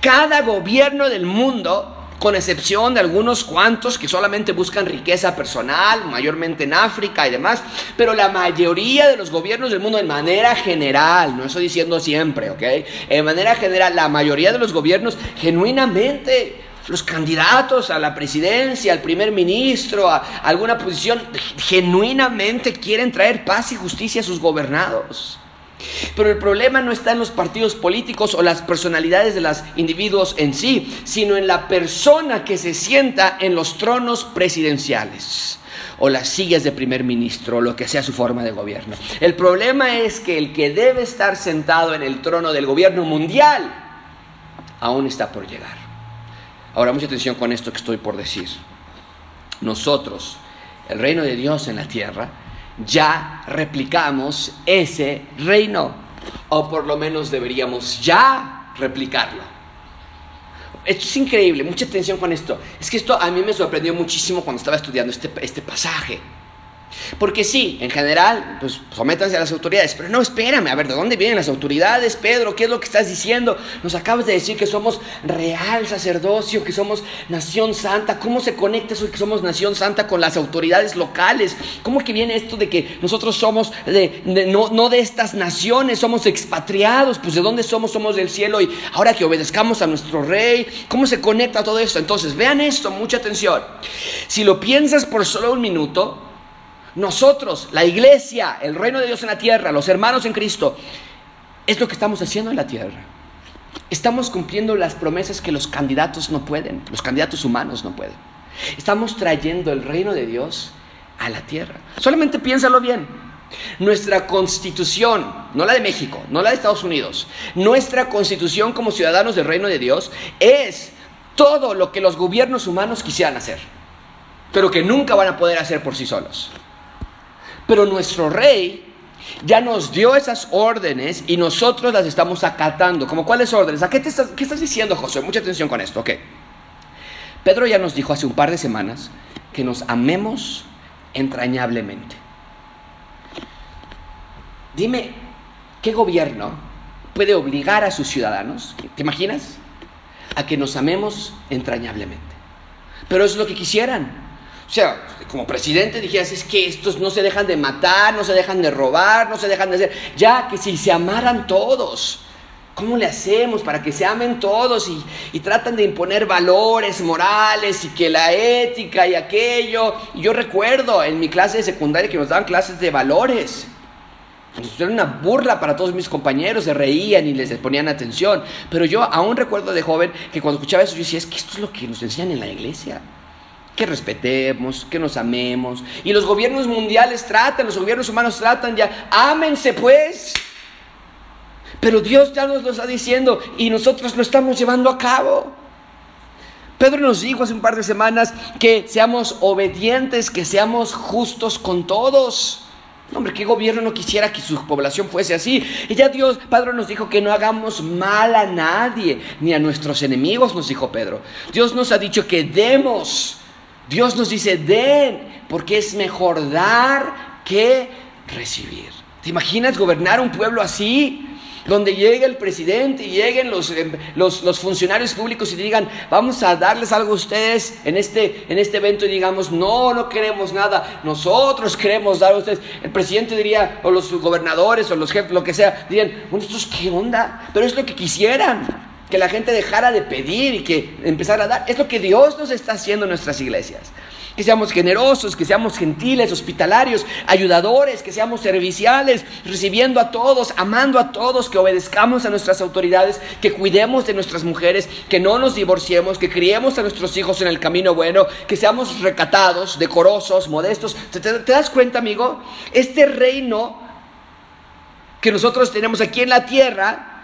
Cada gobierno del mundo con excepción de algunos cuantos que solamente buscan riqueza personal, mayormente en África y demás, pero la mayoría de los gobiernos del mundo, en manera general, no estoy diciendo siempre, ¿ok? En manera general, la mayoría de los gobiernos genuinamente los candidatos a la presidencia, al primer ministro, a alguna posición, genuinamente quieren traer paz y justicia a sus gobernados. Pero el problema no está en los partidos políticos o las personalidades de los individuos en sí, sino en la persona que se sienta en los tronos presidenciales o las sillas de primer ministro, o lo que sea su forma de gobierno. El problema es que el que debe estar sentado en el trono del gobierno mundial aún está por llegar. Ahora, mucha atención con esto que estoy por decir. Nosotros, el reino de Dios en la tierra, ya replicamos ese reino, o por lo menos deberíamos ya replicarlo. Esto es increíble, mucha atención con esto. Es que esto a mí me sorprendió muchísimo cuando estaba estudiando este, este pasaje. Porque sí, en general, pues sométanse a las autoridades. Pero no, espérame, a ver, ¿de dónde vienen las autoridades, Pedro? ¿Qué es lo que estás diciendo? Nos acabas de decir que somos real sacerdocio, que somos nación santa. ¿Cómo se conecta eso de que somos nación santa con las autoridades locales? ¿Cómo que viene esto de que nosotros somos de, no, no de estas naciones, somos expatriados? Pues ¿de dónde somos? Somos del cielo y ahora que obedezcamos a nuestro rey, ¿cómo se conecta todo esto? Entonces, vean esto, mucha atención. Si lo piensas por solo un minuto, nosotros, la iglesia, el reino de Dios en la tierra, los hermanos en Cristo, es lo que estamos haciendo en la tierra. Estamos cumpliendo las promesas que los candidatos no pueden, los candidatos humanos no pueden. Estamos trayendo el reino de Dios a la tierra. Solamente piénsalo bien. Nuestra constitución, no la de México, no la de Estados Unidos, nuestra constitución como ciudadanos del reino de Dios es todo lo que los gobiernos humanos quisieran hacer, pero que nunca van a poder hacer por sí solos. Pero nuestro rey ya nos dio esas órdenes y nosotros las estamos acatando. ¿Como cuáles órdenes? ¿A qué, te estás, qué estás diciendo, José? Mucha atención con esto. Ok. Pedro ya nos dijo hace un par de semanas que nos amemos entrañablemente. Dime, ¿qué gobierno puede obligar a sus ciudadanos, ¿te imaginas? A que nos amemos entrañablemente. Pero es lo que quisieran. O sea, como presidente dijeras, es que estos no se dejan de matar, no se dejan de robar, no se dejan de hacer. Ya que si se amaran todos, ¿cómo le hacemos para que se amen todos y, y tratan de imponer valores morales y que la ética y aquello? Yo recuerdo en mi clase de secundaria que nos daban clases de valores. Era una burla para todos mis compañeros, se reían y les ponían atención. Pero yo aún recuerdo de joven que cuando escuchaba eso yo decía, es que esto es lo que nos enseñan en la iglesia que respetemos, que nos amemos. Y los gobiernos mundiales tratan, los gobiernos humanos tratan ya, ámense pues. Pero Dios ya nos lo está diciendo y nosotros lo estamos llevando a cabo. Pedro nos dijo hace un par de semanas que seamos obedientes, que seamos justos con todos. Hombre, ¿qué gobierno no quisiera que su población fuese así? Y ya Dios, Padre nos dijo que no hagamos mal a nadie, ni a nuestros enemigos, nos dijo Pedro. Dios nos ha dicho que demos. Dios nos dice, den, porque es mejor dar que recibir. ¿Te imaginas gobernar un pueblo así? donde llegue el presidente y lleguen em, los, los, funcionarios públicos y digan, vamos a darles algo a ustedes en este, en este evento y digamos, no, no queremos nada, nosotros queremos dar a ustedes. El presidente diría, o los gobernadores, o los jefes, lo que sea, dirían, ¿estos qué onda? Pero es lo que quisieran que la gente dejara de pedir y que empezara a dar. Es lo que Dios nos está haciendo en nuestras iglesias que seamos generosos, que seamos gentiles, hospitalarios, ayudadores, que seamos serviciales, recibiendo a todos, amando a todos, que obedezcamos a nuestras autoridades, que cuidemos de nuestras mujeres, que no nos divorciemos, que criemos a nuestros hijos en el camino bueno, que seamos recatados, decorosos, modestos. ¿Te, te das cuenta, amigo? Este reino que nosotros tenemos aquí en la tierra,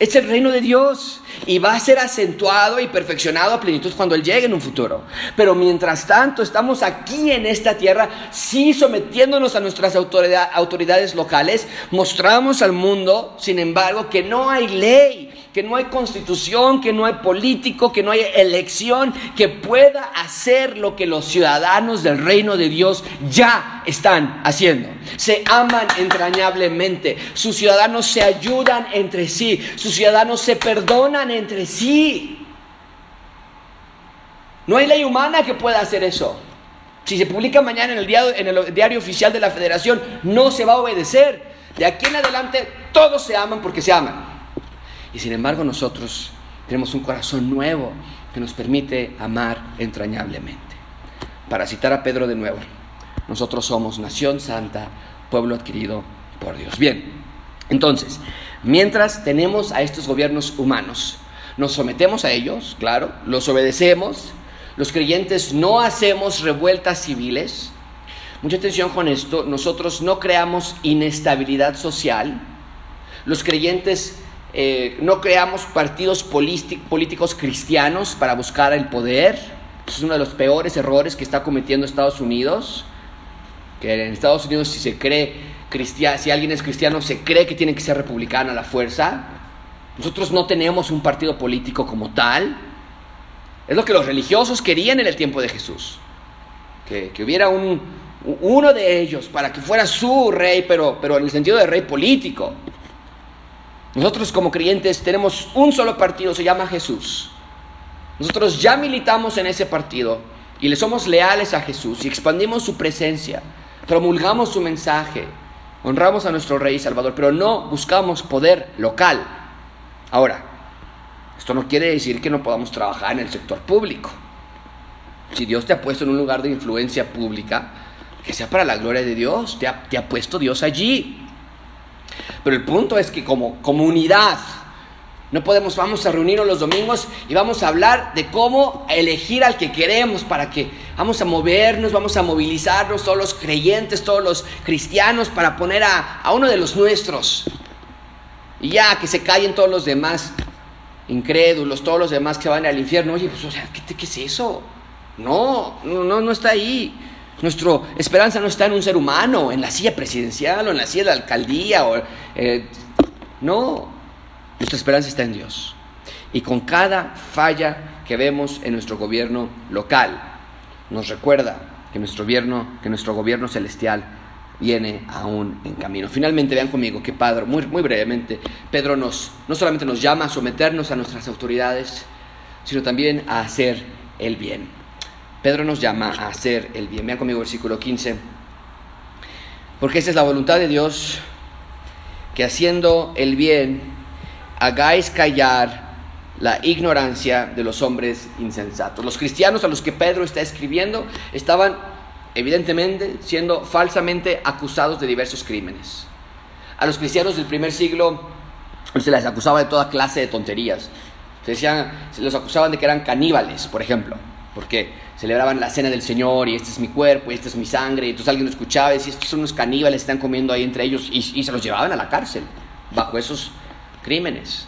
es el reino de Dios y va a ser acentuado y perfeccionado a plenitud cuando Él llegue en un futuro. Pero mientras tanto estamos aquí en esta tierra, sí sometiéndonos a nuestras autoridades locales, mostramos al mundo, sin embargo, que no hay ley que no hay constitución, que no hay político, que no hay elección que pueda hacer lo que los ciudadanos del reino de Dios ya están haciendo. Se aman entrañablemente, sus ciudadanos se ayudan entre sí, sus ciudadanos se perdonan entre sí. No hay ley humana que pueda hacer eso. Si se publica mañana en el, diario, oficial de la federación, no se va a obedecer. De aquí en adelante todos se aman porque se aman. Y sin embargo nosotros tenemos un corazón nuevo que nos permite amar entrañablemente. Para citar a Pedro de nuevo, nosotros somos nación santa, pueblo adquirido por Dios. Bien, entonces, mientras tenemos a estos gobiernos humanos, nos sometemos a ellos, claro, los obedecemos, los creyentes no hacemos revueltas civiles. Mucha atención con esto, nosotros no creamos inestabilidad social, los creyentes eh, no creamos partidos políticos cristianos para buscar el poder. es uno de los peores errores que está cometiendo Estados Unidos. Que en Estados Unidos si se cree cristiano, si alguien es cristiano, se cree que tiene que ser republicano a la fuerza. Nosotros no tenemos un partido político como tal. Es lo que los religiosos querían en el tiempo de Jesús. Que, hubiera un, uno de ellos para que fuera su rey, pero, pero en el sentido de rey político. Nosotros como creyentes tenemos un solo partido, se llama Jesús. Nosotros ya militamos en ese partido y le somos leales a Jesús y expandimos su presencia, promulgamos su mensaje, honramos a nuestro Rey Salvador, pero no buscamos poder local. Ahora, esto no quiere decir que no podamos trabajar en el sector público. Si Dios te ha puesto en un lugar de influencia pública, que sea para la gloria de Dios, te ha, te ha puesto Dios allí. Pero el punto es que como comunidad, no podemos, vamos a reunirnos los domingos y vamos a hablar de cómo elegir al que queremos para que vamos a movernos, vamos a movilizarnos, todos los creyentes, todos los cristianos, para poner a, uno de los nuestros. Y ya que se callen todos los demás incrédulos, todos los demás que van al infierno. Oye, pues, o sea, ¿qué, qué es eso? No, no, no está ahí. Nuestra esperanza no está en un ser humano, en la silla presidencial o en la silla de la alcaldía. O, eh, no, nuestra esperanza está en Dios. Y con cada falla que vemos en nuestro gobierno local, nos recuerda que nuestro gobierno, que nuestro gobierno celestial viene aún en camino. Finalmente, vean conmigo que Pedro, muy, muy brevemente, Pedro nos, no solamente nos llama a someternos a nuestras autoridades, sino también a hacer el bien. Pedro nos llama a hacer el bien. Vean conmigo versículo 15. Porque esa es la voluntad de Dios, que haciendo el bien hagáis callar la ignorancia de los hombres insensatos. Los cristianos a los que Pedro está escribiendo estaban evidentemente siendo falsamente acusados de diversos crímenes. A los cristianos del primer siglo se les acusaba de toda clase de tonterías. Se, decían, se los acusaban de que eran caníbales, por ejemplo porque celebraban la cena del Señor y este es mi cuerpo y esta es mi sangre, y entonces alguien lo escuchaba y decía, estos son unos caníbales, están comiendo ahí entre ellos, y, se los llevaban a la cárcel bajo esos crímenes.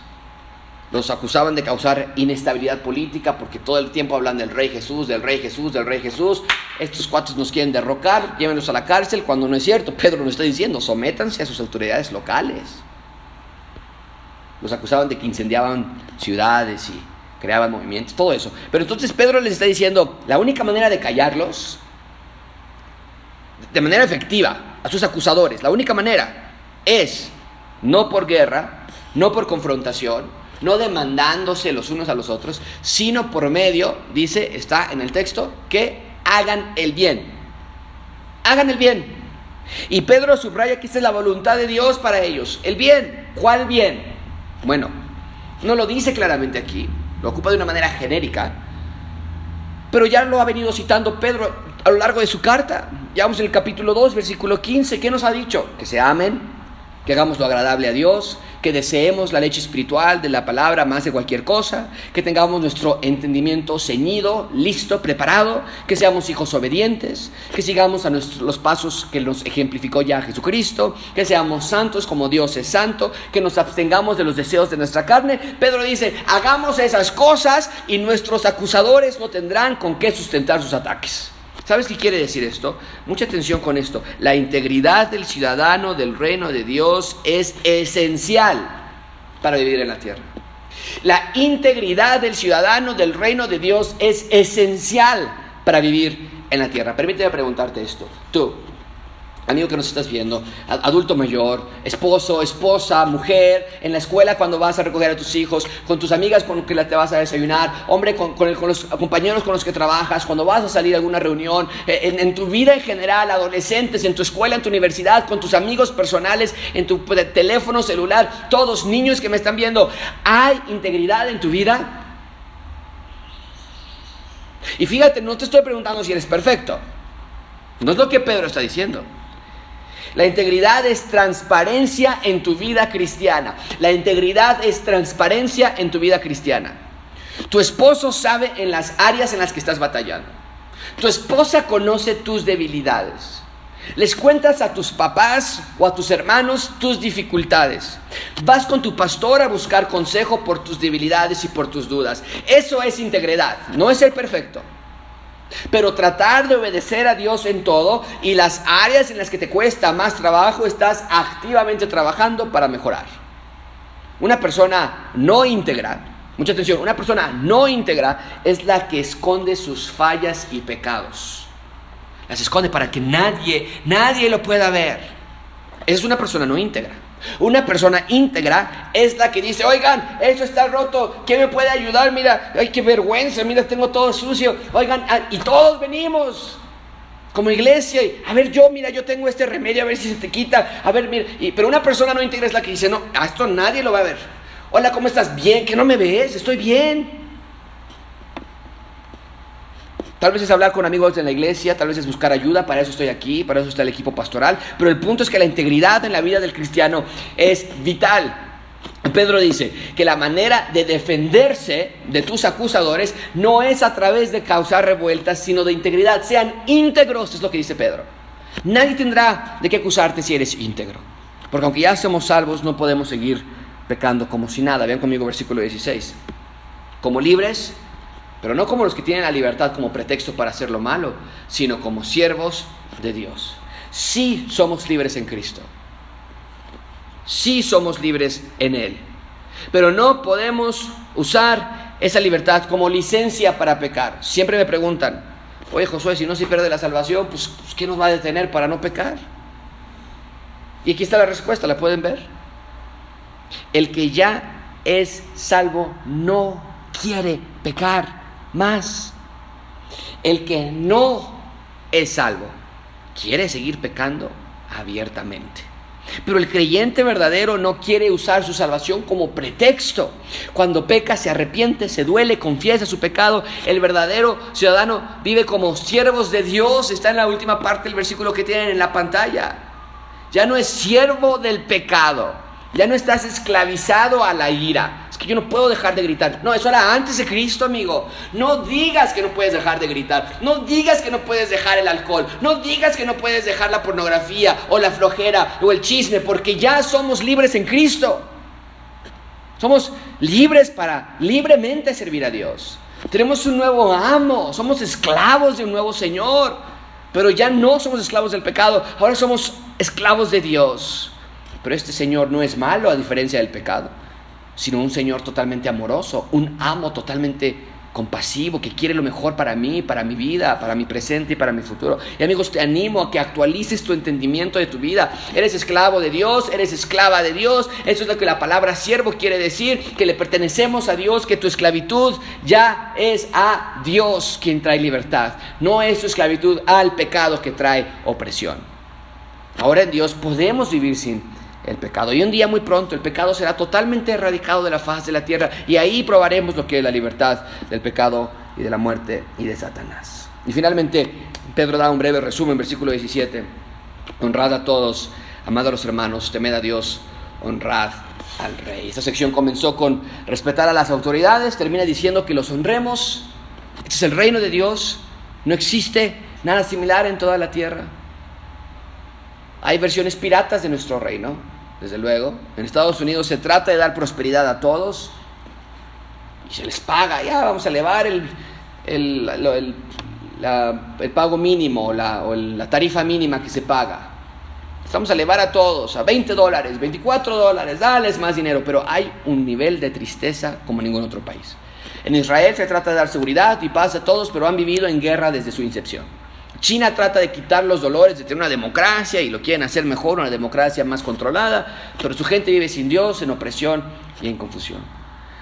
los acusaban de causar inestabilidad política porque todo el tiempo hablan del rey Jesús, del rey Jesús, del rey Jesús. Estos cuates nos quieren derrocar, llévenlos a la cárcel cuando no es cierto. Pedro nos está diciendo, sométanse a sus autoridades locales. Los acusaban de que incendiaban ciudades y creaban movimientos, todo eso. Pero entonces Pedro les está diciendo, la única manera de callarlos, de manera efectiva, a sus acusadores, la única manera es no por guerra, no por confrontación, no demandándose los unos a los otros, sino por medio, dice, está en el texto, que hagan el bien. Hagan el bien. Y Pedro subraya que esta es la voluntad de Dios para ellos. El bien. ¿Cuál bien? Bueno, no lo dice claramente aquí, lo ocupa de una manera genérica, pero ya lo ha venido citando Pedro a lo largo de su carta. Ya vamos en el capítulo 2, versículo 15. ¿Qué nos ha dicho? Que se amen, que hagamos lo agradable a Dios, que deseemos la leche espiritual de la palabra más de cualquier cosa, que tengamos nuestro entendimiento ceñido, listo, preparado, que seamos hijos obedientes, que sigamos a los pasos que nos ejemplificó ya Jesucristo, que seamos santos como Dios es santo, que nos abstengamos de los deseos de nuestra carne. Pedro dice, hagamos esas cosas y nuestros acusadores no tendrán con qué sustentar sus ataques. ¿Sabes qué quiere decir esto? Mucha atención con esto. La integridad del ciudadano del reino de Dios es esencial para vivir en la tierra. La integridad del ciudadano del reino de Dios es esencial para vivir en la tierra. Permíteme preguntarte esto. Tú, amigo que nos estás viendo, adulto mayor, esposo, esposa, mujer, en la escuela cuando vas a recoger a tus hijos, con tus amigas con las que te vas a desayunar, hombre con, los compañeros con los que trabajas, cuando vas a salir a alguna reunión, eh, en, tu vida en general, adolescentes, en tu escuela, en tu universidad, con tus amigos personales, en tu teléfono celular, todos niños que me están viendo, ¿hay integridad en tu vida? Y fíjate, no te estoy preguntando si eres perfecto. No es lo que Pedro está diciendo. La integridad es transparencia en tu vida cristiana. La integridad es transparencia en tu vida cristiana. Tu esposo sabe en las áreas en las que estás batallando. Tu esposa conoce tus debilidades. Les cuentas a tus papás o a tus hermanos tus dificultades. Vas con tu pastor a buscar consejo por tus debilidades y por tus dudas. Eso es integridad, no es ser perfecto. Pero tratar de obedecer a Dios en todo y las áreas en las que te cuesta más trabajo, estás activamente trabajando para mejorar. Una persona no íntegra, mucha atención, una persona no íntegra es la que esconde sus fallas y pecados. Las esconde para que nadie, nadie lo pueda ver. Esa es una persona no íntegra. Una persona íntegra es la que dice, oigan, eso está roto, ¿quién me puede ayudar? Mira, ay, qué vergüenza, mira, tengo todo sucio. Oigan, ah, y todos venimos como iglesia, y, a ver, yo, mira, yo tengo este remedio, a ver si se te quita, a ver, mira, pero una persona no íntegra es la que dice, no, a esto nadie lo va a ver. Hola, ¿cómo estás? Bien, que no me ves, estoy bien. Tal vez es hablar con amigos de la iglesia, tal vez es buscar ayuda, para eso estoy aquí, para eso está el equipo pastoral, pero el punto es que la integridad en la vida del cristiano es vital. Pedro dice que la manera de defenderse de tus acusadores no es a través de causar revueltas, sino de integridad. Sean íntegros, es lo que dice Pedro. Nadie tendrá de qué acusarte si eres íntegro. Porque aunque ya somos salvos, no podemos seguir pecando como si nada. Vean conmigo versículo 16. Como libres, pero no como los que tienen la libertad como pretexto para hacer lo malo, sino como siervos de Dios. Sí somos libres en Cristo. Sí somos libres en Él. Pero no podemos usar esa libertad como licencia para pecar. Siempre me preguntan, oye Josué, si no se pierde la salvación, pues, pues ¿qué nos va a detener para no pecar? Y aquí está la respuesta, ¿la pueden ver? El que ya es salvo no quiere pecar más. El que no es salvo quiere seguir pecando abiertamente. Pero el creyente verdadero no quiere usar su salvación como pretexto. Cuando peca, se arrepiente, se duele, confiesa su pecado. El verdadero ciudadano vive como siervos de Dios. Está en la última parte del versículo que tienen en la pantalla. Ya no es siervo del pecado. Ya no estás esclavizado a la ira yo no puedo dejar de gritar. No, eso era antes de Cristo, amigo. No digas que no puedes dejar de gritar. No digas que no puedes dejar el alcohol. No digas que no puedes dejar la pornografía o la flojera o el chisme, porque ya somos libres en Cristo. Somos libres para libremente servir a Dios. Tenemos un nuevo amo, somos esclavos de un nuevo Señor, pero ya no somos esclavos del pecado, ahora somos esclavos de Dios. Pero este Señor no es malo a diferencia del pecado, sino un Señor totalmente amoroso, un amo totalmente compasivo, que quiere lo mejor para mí, para mi vida, para mi presente y para mi futuro. Y amigos, te animo a que actualices tu entendimiento de tu vida. Eres esclavo de Dios, eres esclava de Dios. Eso es lo que la palabra siervo quiere decir, que le pertenecemos a Dios, que tu esclavitud ya es a Dios quien trae libertad. No es tu esclavitud al pecado que trae opresión. Ahora en Dios podemos vivir sin el pecado. Y un día muy pronto el pecado será totalmente erradicado de la faz de la tierra y ahí probaremos lo que es la libertad del pecado y de la muerte y de Satanás. Y finalmente Pedro da un breve resumen, versículo 17. Honrad a todos, amad a los hermanos, temed a Dios, honrad al rey. Esta sección comenzó con respetar a las autoridades, termina diciendo que los honremos. Este es el reino de Dios, no existe nada similar en toda la tierra. Hay versiones piratas de nuestro reino, desde luego. En Estados Unidos se trata de dar prosperidad a todos y se les paga, ya vamos a elevar el, el, pago mínimo la, o la tarifa mínima que se paga. Vamos a elevar a todos a 20 dólares, 24 dólares, dales más dinero, pero hay un nivel de tristeza como en ningún otro país. En Israel se trata de dar seguridad y paz a todos, pero han vivido en guerra desde su incepción. China trata de quitar los dolores de tener una democracia y lo quieren hacer mejor, una democracia más controlada, pero su gente vive sin Dios, en opresión y en confusión.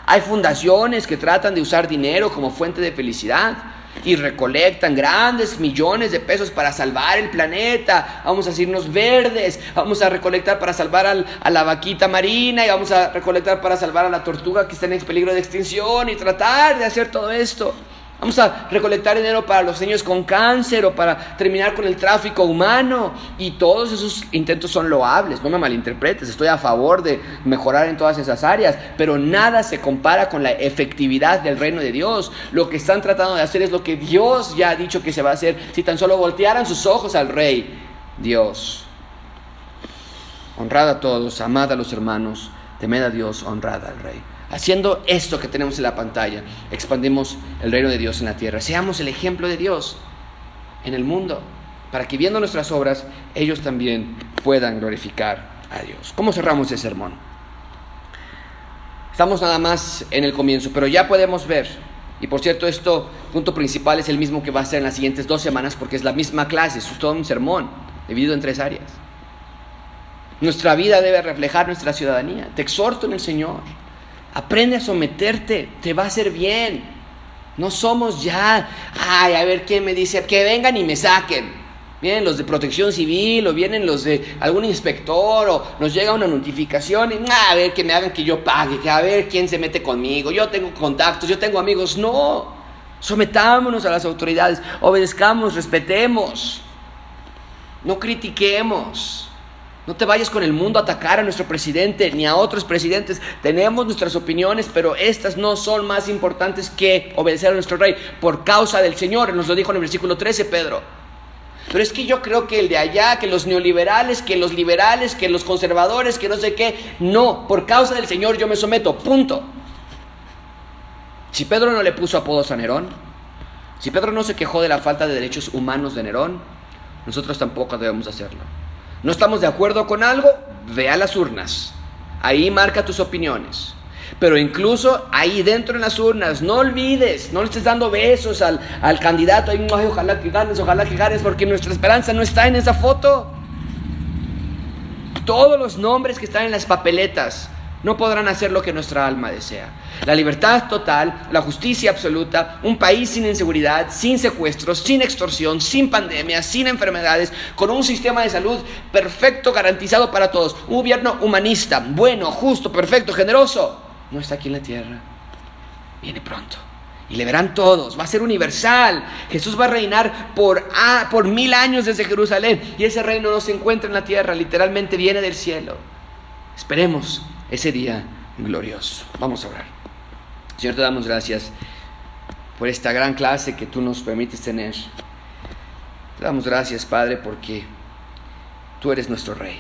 Hay fundaciones que tratan de usar dinero como fuente de felicidad y recolectan grandes millones de pesos para salvar el planeta. Vamos a hacernos verdes, vamos a recolectar para salvar a la vaquita marina y vamos a recolectar para salvar a la tortuga que está en peligro de extinción y tratar de hacer todo esto. Vamos a recolectar dinero para los niños con cáncer o para terminar con el tráfico humano. Y todos esos intentos son loables, no me malinterpretes, estoy a favor de mejorar en todas esas áreas, pero nada se compara con la efectividad del reino de Dios. Lo que están tratando de hacer es lo que Dios ya ha dicho que se va a hacer si tan solo voltearan sus ojos al rey, Dios. Honrad a todos, amad a los hermanos, temed a Dios, honrad al rey. Haciendo esto que tenemos en la pantalla, expandimos el reino de Dios en la tierra. Seamos el ejemplo de Dios en el mundo, para que viendo nuestras obras, ellos también puedan glorificar a Dios. ¿Cómo cerramos ese sermón? Estamos nada más en el comienzo, pero ya podemos ver, y por cierto, esto, punto principal, es el mismo que va a ser en las siguientes dos semanas, porque es la misma clase, es todo un sermón, dividido en tres áreas. Nuestra vida debe reflejar nuestra ciudadanía. Te exhorto en el Señor Aprende a someterte, te va a hacer bien. No somos ya, ay, a ver quién me dice, que vengan y me saquen. Vienen los de protección civil o vienen los de algún inspector o nos llega una notificación y a ver que me hagan que yo pague, que a ver quién se mete conmigo, yo tengo contactos, yo tengo amigos. No, sometámonos a las autoridades, obedezcamos, respetemos, no critiquemos. No te vayas con el mundo a atacar a nuestro presidente ni a otros presidentes. Tenemos nuestras opiniones, pero estas no son más importantes que obedecer a nuestro rey por causa del Señor. Nos lo dijo en el versículo 13 Pedro. Pero es que yo creo que el de allá, que los neoliberales, que los liberales, que los conservadores, que no sé qué. No, por causa del Señor yo me someto. Punto. Si Pedro no le puso apodos a Nerón, si Pedro no se quejó de la falta de derechos humanos de Nerón, nosotros tampoco debemos hacerlo. ¿No estamos de acuerdo con algo? Ve a las urnas. Ahí marca tus opiniones. Pero incluso ahí dentro en las urnas, no olvides, no le estés dando besos al, candidato. Ay, ojalá que ganes, ojalá que ganes, porque nuestra esperanza no está en esa foto. Todos los nombres que están en las papeletas no podrán hacer lo que nuestra alma desea. La libertad total, la justicia absoluta, un país sin inseguridad, sin secuestros, sin extorsión, sin pandemias, sin enfermedades, con un sistema de salud perfecto, garantizado para todos. Un gobierno humanista, bueno, justo, perfecto, generoso. No está aquí en la tierra. Viene pronto. Y le verán todos. Va a ser universal. Jesús va a reinar por, ah, por mil años desde Jerusalén. Y ese reino no se encuentra en la tierra, literalmente viene del cielo. Esperemos ese día glorioso. Vamos a orar. Señor, te damos gracias por esta gran clase que tú nos permites tener. Te damos gracias, Padre, porque tú eres nuestro rey.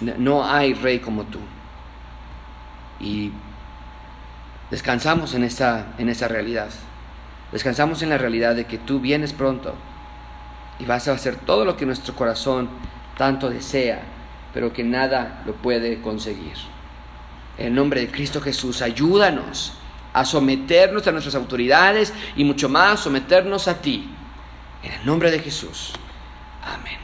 No hay rey como tú. y descansamos en esa, en esa realidad. Descansamos en la realidad de que tú vienes pronto y vas a hacer todo lo que nuestro corazón tanto desea, pero que nada lo puede conseguir. En el nombre de Cristo Jesús, ayúdanos a someternos a nuestras autoridades y mucho más someternos a ti. En el nombre de Jesús. Amén.